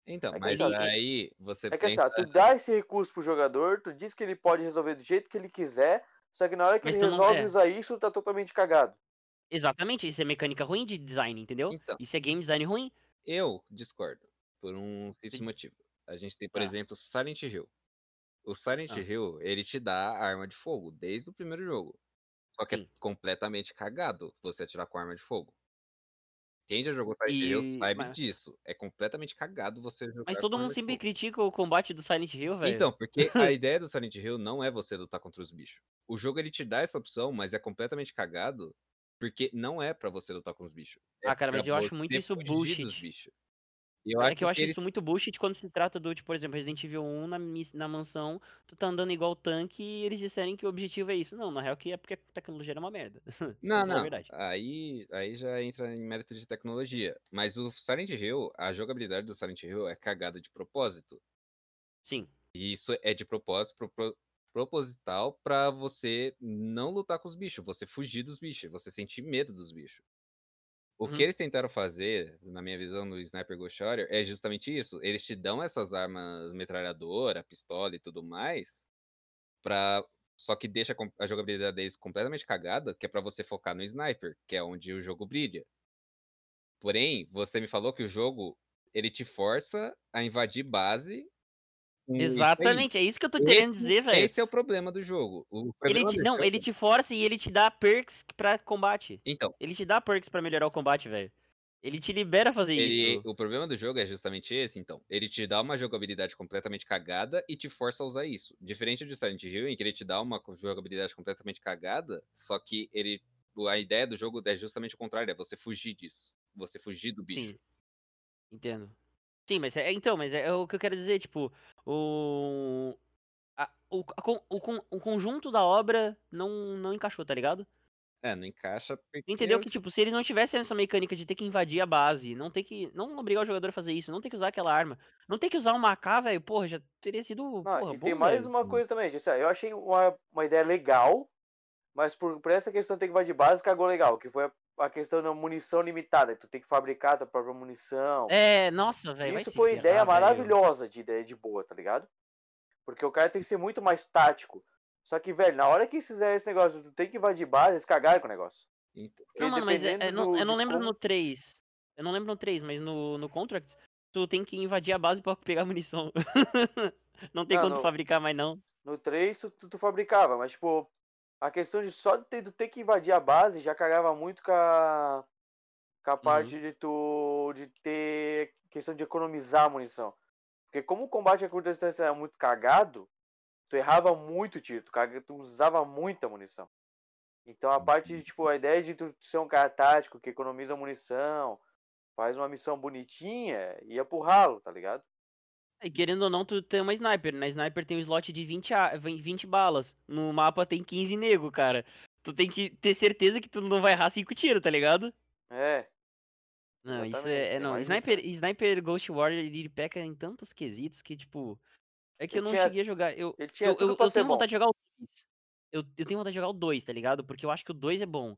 Então, É mas assim, aí você É que assim, pensa. ó, tu dá esse recurso pro jogador, tu diz que ele pode resolver do jeito que ele quiser, só que na hora que Mas ele tu não- resolve é. usar isso, tá totalmente cagado. Exatamente, isso é mecânica ruim de design, entendeu? Então, Isso é game design ruim. eu discordo. Por um simples motivo. A gente tem, por Ah. exemplo, Silent Hill. O Silent Ah. Hill, ele te dá arma de fogo desde o primeiro jogo. Só que Sim. é completamente cagado você atirar com arma de fogo. Quem já jogou Silent Hill E- sabe mas- disso. É completamente cagado você jogar Mas todo mundo sempre critica o combate do Silent Hill, velho. Então, porque a [laughs] ideia do Silent Hill não é você lutar contra os bichos. O jogo ele te dá essa opção, mas é completamente cagado, porque não é pra você lutar com os bichos. É Ah, cara, mas eu acho muito isso bullshit. Eu É acho que eu acho eles- isso muito bullshit quando se trata do, tipo, por exemplo, Resident Evil 1 na, na mansão, tu tá andando igual tanque e eles disserem que o objetivo é isso. Não, na real que é porque a tecnologia era uma merda. [laughs] Não, é não. verdade. Aí, aí já entra em mérito de tecnologia. Mas o Silent Hill, a jogabilidade do Silent Hill é cagada de propósito. Sim. E isso é de propósito, pro- pro- proposital pra você não lutar com os bichos, você fugir dos bichos, você sentir medo dos bichos. O Uhum. que eles tentaram fazer, na minha visão, no Sniper Ghost Warrior, é justamente isso. Eles te dão essas armas metralhadora, pistola e tudo mais, pra... só que deixa a jogabilidade deles completamente cagada, que é pra você focar no Sniper, que é onde o jogo brilha. Porém, você me falou que o jogo, ele te força a invadir base. Aí. Exatamente, é isso que eu tô querendo Esse- dizer, velho. Esse é o problema do jogo. O Ele problema te, não, jogo- ele te força e ele te dá perks pra combate. Então, Ele te dá perks pra melhorar o combate, velho. Ele te libera a fazer ele, isso. o problema do jogo é justamente esse, então. Ele te dá uma jogabilidade completamente cagada e te força a usar isso. Diferente do Silent Hill, em que ele te dá uma jogabilidade completamente cagada, só que ele. A ideia do jogo é justamente o contrário, é você fugir disso. Você fugir do bicho. Sim. Entendo. Sim, mas é, então, mas é, é o que eu quero dizer, tipo, o. a- o, a o, o conjunto da obra não, não encaixou, tá ligado? É, não encaixa porque. Entendeu que, tipo, se eles não tivessem essa mecânica de ter que invadir a base, não ter que. Não obrigar o jogador a fazer isso, não ter que usar aquela arma, não ter que usar um AK, velho, porra, já teria sido. Não, porra, e bom, tem mais velho. uma coisa também, tipo, eu achei uma, uma ideia legal, mas por, por essa questão de ter que invadir base, cagou legal, que foi a, a questão da munição limitada, que tu tem que fabricar tua própria munição. É, nossa, velho. Isso foi ideia maravilhosa de ideia de boa, tá ligado? Porque o cara tem que ser muito mais tático. Só que, velho, na hora que eles fizerem esse negócio, tu tem que invadir base, eles cagaram com o negócio. Então, Porque Não, mano, mas é, é, não, do- eu não lembro como- no 3. Eu não lembro no 3, mas no, no Contracts, tu tem que invadir a base pra pegar munição. [laughs] não tem Não, como tu não. fabricar mais, não. No 3 tu, tu, tu fabricava, mas tipo, a questão de só ter, de ter que invadir a base já cagava muito com a, com a Uhum. parte de tu de ter questão de economizar a munição. Porque como o combate a curta distância era muito cagado, tu errava muito tiro, tu, caga- tu usava muita munição. Então a parte de, tipo, a ideia de tu ser um cara tático que economiza munição, faz uma missão bonitinha, ia pro ralo, tá ligado? E querendo ou não, tu tem uma sniper. Na sniper tem um slot de 20, a- 20 balas. No mapa tem 15 nego, cara. Tu tem que ter certeza que tu não vai errar 5 tiros, tá ligado? É, Não, isso é. é não, isso, sniper, né? sniper Ghost Warrior ele peca em tantos quesitos que, tipo. É que eu não tinha- cheguei a jogar. Eu, eu, eu, eu ser tenho bom. vontade de jogar o 2. Eu, eu tenho vontade de jogar o 2, tá ligado? Porque eu acho que o 2 é bom.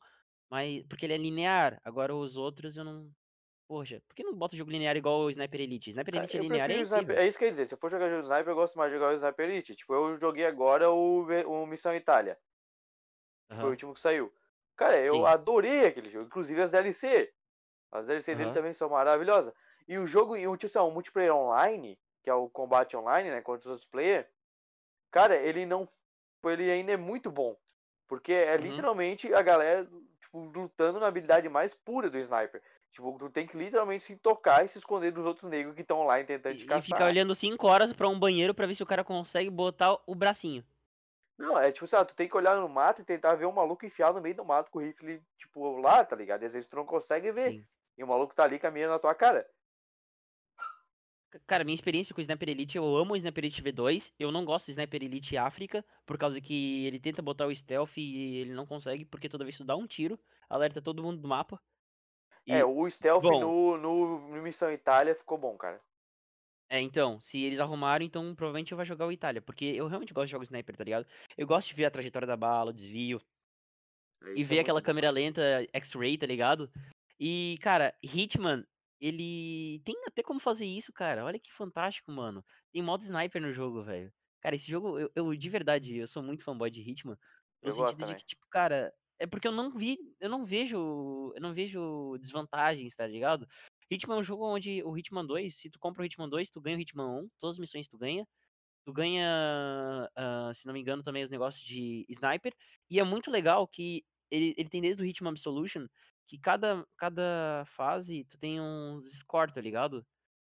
Mas. Porque ele é linear. Agora os outros eu não. Poxa, por que não bota o jogo linear igual o Sniper Elite? Sniper Elite é linear, é Sniper. É isso que eu ia dizer. Se eu for jogar jogo de Sniper, eu gosto mais de jogar o Sniper Elite. Tipo, eu joguei agora o, o Missão Itália. Foi o último que saiu. Cara, eu Sim. adorei aquele jogo. Inclusive as DLC. As DLC dele Aham. também são maravilhosas. E o jogo, e o, tipo, o multiplayer online, que é o combate online, né? Contra os outros players. Cara, ele não. Ele ainda é muito bom. Porque é Uhum. literalmente a galera, tipo, lutando na habilidade mais pura do sniper. Tipo, tu tem que literalmente se tocar e se esconder dos outros negros que estão online tentando te E, e caçar. ficar olhando 5 horas pra um banheiro pra ver se o cara consegue botar o bracinho. Não, é tipo, sabe, tu tem que olhar no mato e tentar ver um maluco enfiado no meio do mato com o rifle, tipo, lá, tá ligado? E às vezes tu não consegue ver. Sim. E o maluco tá ali caminhando na tua cara. Cara, minha experiência com o Sniper Elite, eu amo o Sniper Elite V2. Eu não gosto do Sniper Elite África, por causa que ele tenta botar o stealth e ele não consegue, porque toda vez que tu dá um tiro, alerta todo mundo do mapa. E- É, o stealth bom. no, no, no Missão Itália ficou bom, cara. É, então, se eles arrumarem, então provavelmente eu vou jogar o Itália, porque eu realmente gosto de jogos sniper, tá ligado? Eu gosto de ver a trajetória da bala, o desvio, É, e isso ver é aquela bom. câmera lenta X-ray, tá ligado? E, cara, Hitman, ele tem até como fazer isso, cara. Olha que fantástico, mano. Tem modo sniper no jogo, velho. Cara, esse jogo, eu, eu, de verdade, eu sou muito fanboy de Hitman. No Eu gosto sentido de que, tipo, cara, é porque eu não vi, eu não vejo, eu não vejo desvantagens, tá ligado? Hitman é um jogo onde o Hitman 2, se tu compra o Hitman 2, tu ganha o Hitman 1, todas as missões tu ganha. Tu ganha, ah, se não me engano, também os negócios de sniper. E é muito legal que ele, ele tem desde o Hitman Absolution que cada, cada fase tu tem uns score, tá ligado?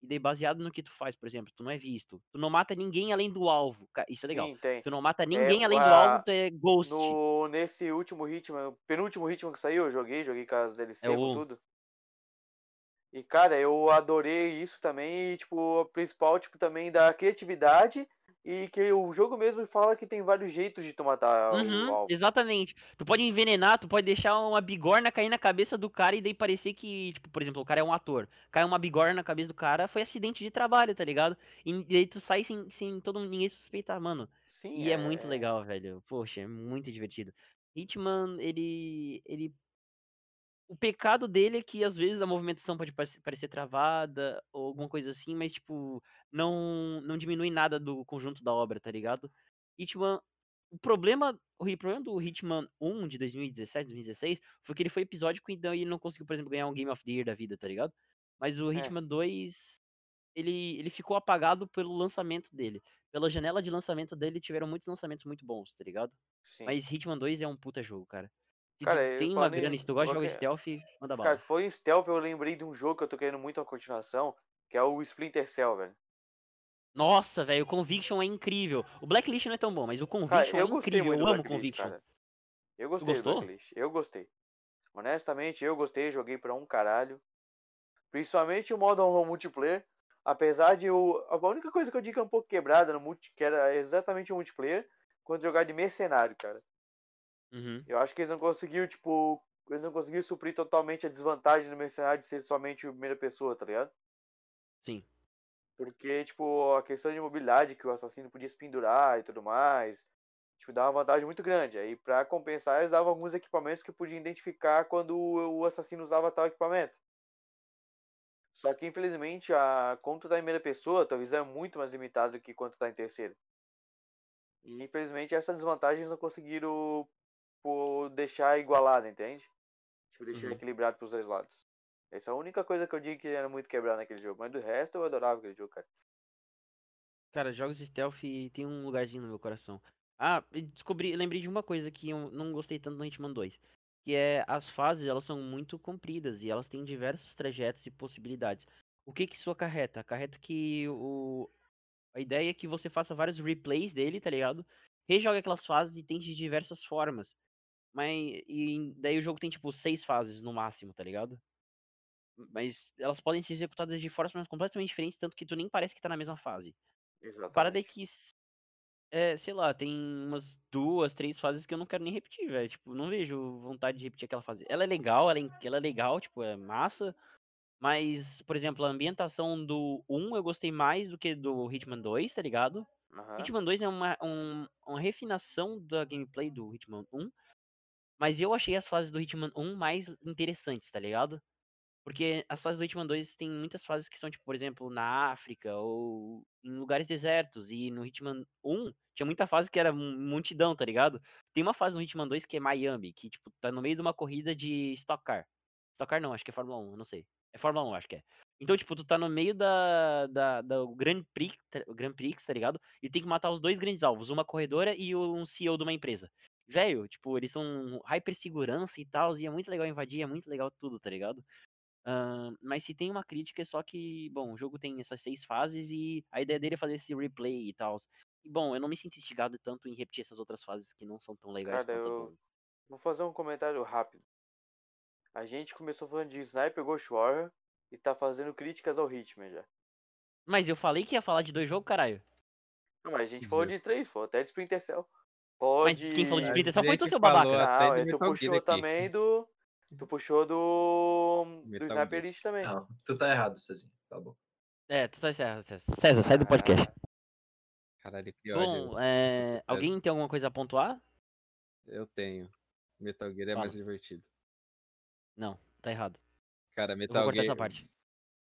E daí baseado no que tu faz, por exemplo, tu não é visto. Tu não mata ninguém além do alvo. Isso é legal. Sim, tem. Tu não mata ninguém além do a- alvo, tu é ghost. No, nesse último Hitman, penúltimo Hitman que saiu, eu joguei, joguei com as DLC, É o- tudo. E, cara, eu adorei isso também, e, tipo, o principal, tipo, também da criatividade e que o jogo mesmo fala que tem vários jeitos de tu matar o Uhum, alvo. exatamente. Tu pode envenenar, tu pode deixar uma bigorna cair na cabeça do cara e daí parecer que, tipo, por exemplo, o cara é um ator. Cai uma bigorna na cabeça do cara, foi acidente de trabalho, tá ligado? E daí tu sai sem, sem todo ninguém suspeitar, mano. Sim, E é muito legal, velho. Poxa, é muito divertido. Hitman, ele. ele. O pecado dele é que às vezes a movimentação pode parecer, travada ou alguma coisa assim, mas, tipo, não, não diminui nada do conjunto da obra, tá ligado? Hitman. O problema, o problema do Hitman 1 de 2017, 2016 foi que ele foi episódico e daí ele não conseguiu, por exemplo, ganhar um Game of the Year da vida, tá ligado? Mas o É. Hitman 2, ele, ele ficou apagado pelo lançamento dele. Pela janela de lançamento dele, tiveram muitos lançamentos muito bons, tá ligado? Sim. Mas Hitman 2 é um puta jogo, cara. Cara, tem uma em- grana se tu gosta de jogar stealth, manda Cara, bala. tu foi stealth, eu lembrei de um jogo que eu tô querendo muito a continuação, que é o Splinter Cell, velho. Nossa, velho, o Conviction é incrível. O Blacklist não é tão bom, mas o Cara, Conviction eu é incrível. Eu amo Conviction. cara. Eu gostei do? Blacklist, eu gostei. Honestamente, eu gostei, joguei pra um caralho. Principalmente o modo multiplayer. Apesar de o. A única coisa que eu digo que é um pouco quebrada no multi, que era exatamente o multiplayer, quando jogar de mercenário, cara. Uhum. Eu acho que eles não conseguiram, tipo. Eles não conseguiram suprir totalmente a desvantagem do mercenário de ser somente a primeira pessoa, tá ligado? Sim. Porque, tipo, a questão de mobilidade que o assassino podia se pendurar e tudo mais, tipo, dava uma vantagem muito grande. Aí, pra compensar, eles davam alguns equipamentos que podiam identificar quando o assassino usava tal equipamento. Só que, infelizmente, a... tá em primeira pessoa, tua visão é muito mais limitada do que quando tu tá em terceira. E, infelizmente, essas desvantagens não conseguiram pô, deixar igualada, entende? Tipo, deixar Uhum. equilibrado pros dois lados. Essa é a única coisa que eu digo que era muito quebrado naquele jogo. Mas do resto, eu adorava aquele jogo, cara. Cara, jogos stealth tem um lugarzinho no meu coração. Ah, descobri, lembrei de uma coisa que eu não gostei tanto no Hitman 2. Que é as fases, elas são muito compridas e elas têm diversos trajetos e possibilidades. O que que isso acarreta? Acarreta que o... a ideia é que você faça vários replays dele, tá ligado? Rejoga aquelas fases e tente de diversas formas. Mas e daí o jogo tem tipo seis fases no máximo, tá ligado? Mas elas podem ser executadas de formas completamente diferentes, tanto que tu nem parece que tá na mesma fase. Parada é Exatamente. que, s- é, sei lá, tem umas duas, três fases que eu não quero nem repetir, velho. Tipo, não vejo vontade de repetir aquela fase. Ela é legal, ela é, ela é legal, tipo, é massa. Mas, por exemplo, a ambientação do 1 eu gostei mais do que do Hitman 2, tá ligado? Aham. Hitman 2 é uma, um- uma refinação da gameplay do Hitman 1. Mas eu achei as fases do Hitman 1 mais interessantes, tá ligado? Porque as fases do Hitman 2 tem muitas fases que são, tipo, por exemplo, na África ou em lugares desertos. E no Hitman 1 tinha muita fase que era mu- multidão, tá ligado? Tem uma fase no Hitman 2 que é Miami, que, tipo, tá no meio de uma corrida de Stock Car. Stock Car não, acho que é Fórmula 1, eu não sei. É Fórmula 1, acho que é. Então, tipo, tu tá no meio da, da, do Grand Prix, tá- Grand Prix, tá ligado? E tem que matar os dois grandes alvos, uma corredora e um CEO de uma empresa. Velho, tipo, eles são hyper segurança e tal, e é muito legal invadir, é muito legal tudo, tá ligado? Ahn, mas se tem uma crítica é só que, bom, o jogo tem essas seis fases e a ideia dele é fazer esse replay e tal. E, bom, eu não me sinto instigado tanto em repetir essas outras fases que não são tão legais Cara, eu vou fazer um comentário rápido. A gente começou falando de Sniper Ghost Warrior e tá fazendo críticas ao Hitman já. Mas eu falei que ia falar de dois jogos, caralho. Não, mas a gente falou de três, falou até de Splinter Cell. Falou Mas quem falou de Splinter Cell foi tu, seu babaca. Não, tu Metal puxou aqui. também do... Tu puxou do... do Metal Sniper Gear. Elite também. Não, tu tá errado, Cezinho. Tá bom. É, tu tá certo, César. César, sai do podcast. Caralho, que ódio. Bom, é, alguém tem alguma coisa a pontuar? Eu tenho. Metal Gear é Fala. mais divertido. Não, tá errado. Cara, Eu vou Metal cortar Gear. essa parte.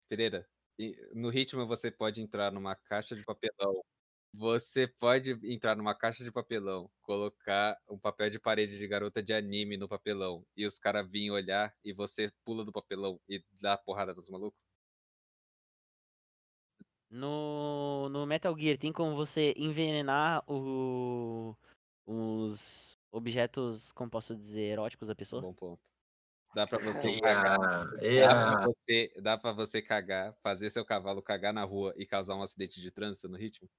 Pereira, no Hitman você pode entrar numa caixa de papelão. Você pode entrar numa caixa de papelão, colocar um papel de parede de garota de anime no papelão e os caras virem olhar e você pula do papelão e dá porrada nos malucos. No, no Metal Gear tem como você envenenar o, os objetos, como posso dizer, eróticos da pessoa? Bom ponto. Dá pra [laughs] você cagar. a, Dá pra, a, você, dá pra você cagar, fazer seu cavalo cagar na rua e causar um acidente de trânsito no ritmo?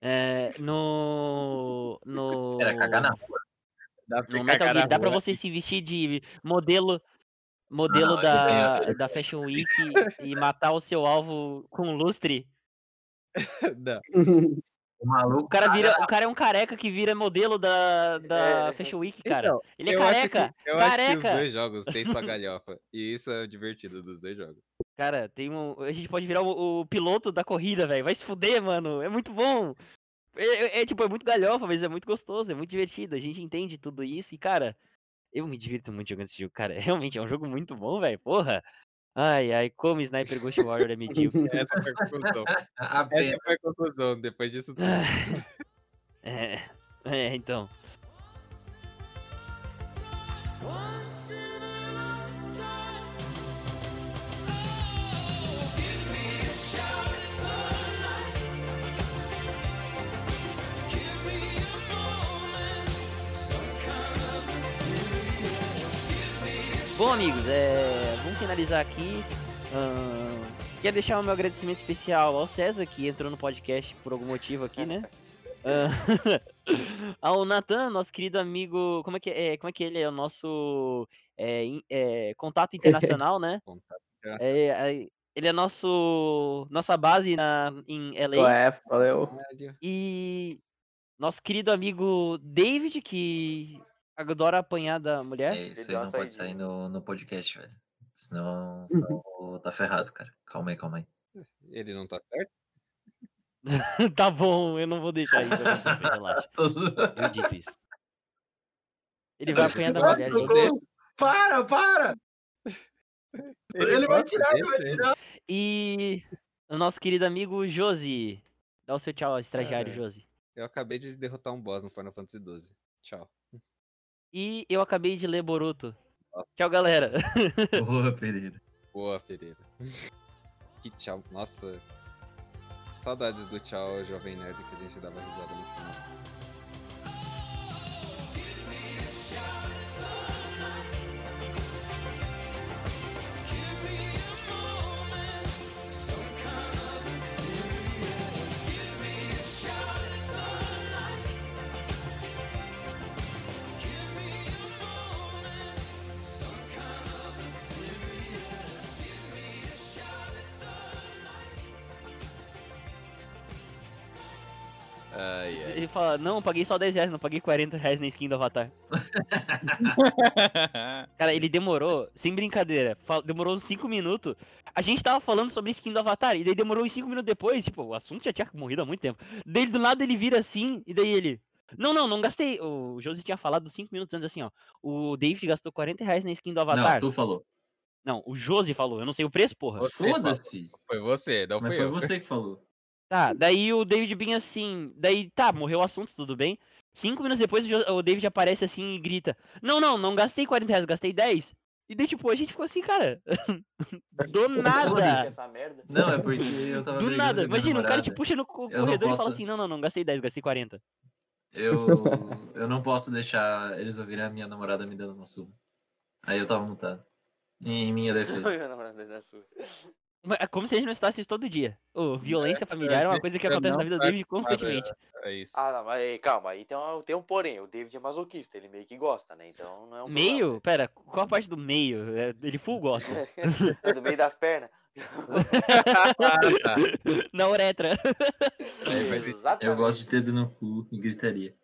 É, no. [laughs] No. Pera, cagar na rua. Dá pra No você Metal Gear dá pra você se vestir de modelo. modelo Não, da, tenho- eu da Fashion Week e matar o seu alvo com lustre. [laughs] Não. [laughs] O maluco. O cara, vira, o cara é um careca que vira modelo da, da É. Fashion Week, cara. Então, Ele é eu acho careca. que- eu acho que os careca. dois jogos têm sua galhofa. E isso é o divertido dos dois jogos. Cara, tem um. A gente pode virar o, o piloto da corrida, velho. Vai se fuder, mano. É muito bom. É, é- é, tipo, é muito galhofa, mas é muito gostoso, é muito divertido. A gente entende tudo isso e, cara, eu me divirto muito jogando esse jogo, cara. [laughs] Realmente é um jogo muito bom, velho. Porra. Ai, ai, como Sniper Ghost Warrior é medíocre. [laughs] Essa foi a conclusão. A Essa foi a conclusão depois disso tudo. [laughs] É, é, então. Bom, amigos, é, finalizar aqui. Ahn, quero deixar o meu agradecimento especial ao César, que entrou no podcast por algum motivo aqui, né? Ahn, [laughs] ao Natan, nosso querido amigo. Como é que é? Como é que ele é? O nosso é, é, contato internacional, né? [laughs] É, é, ele é nosso nossa base na, em LA. Ué, valeu. E nosso querido amigo David, que adora apanhar da mulher. É, isso aí não pode sair no, no podcast, velho. Senão, senão tá ferrado, cara. Calma aí, calma aí. Ele não tá certo? [laughs] tá bom, eu não vou deixar isso acontecer, relaxa. Eu dito isso. Ele vai apanhar da mulher, gente. Para, para! Ele vai gosta, tirar, deixa vai ele. tirar. E o nosso querido amigo Josi. Dá o seu tchau estagiário, É. Josi. Eu acabei de derrotar um boss no Final Fantasy XII. Tchau. E eu acabei de ler Boruto. Nossa. Tchau, galera. [laughs] Boa, [laughs] Pereira. Boa, Pereira. Que tchau. Nossa. Saudades do tchau, Jovem Nerd, que a gente dava risada no final. Ai, ai. Ele fala, não, paguei só 10 reais, não paguei 40 reais na skin do Avatar. [laughs] Cara, ele demorou, sem brincadeira, demorou uns 5 minutos. A gente tava falando sobre skin do Avatar, e daí demorou uns 5 minutos depois, tipo, o assunto já tinha morrido há muito tempo. Daí do nada ele vira assim, e daí ele. Não, não, não gastei. O Josi tinha falado 5 minutos antes assim, ó. O David gastou 40 reais na skin do Avatar. Não, tu falou. Não, o Josi falou, eu não sei o preço, porra. Foda-se. Foi você, não Mas foi eu. você que falou. Tá, daí o David bem assim. Daí tá, morreu o assunto, tudo bem. Cinco minutos depois o David aparece assim e grita: Não, não, não gastei 40 reais, gastei 10. E daí, tipo, a gente ficou assim, cara. [laughs] Do nada. Não, é porque eu tava Do nada. Imagina, o cara te puxa no corredor e fala posso- assim: Não, não, não, gastei 10, gastei 40. Eu, [laughs] eu não posso deixar eles ouvirem a minha namorada me dando uma surra. Aí eu tava mutado. Em minha defesa. [laughs] É como se a gente não estasse isso todo dia. Ô, violência familiar é uma coisa que acontece na vida do David constantemente. É isso. Ah, não, mas calma, aí tem um, tem um porém. O David é masoquista, ele meio que gosta, né? Então não é um Meio? Pera, qual a parte do meio? É, Ele full gosta. problema. [laughs] É do meio das pernas. [laughs] [laughs] Na uretra. Exatamente. Eu gosto de dedo no cu e gritaria.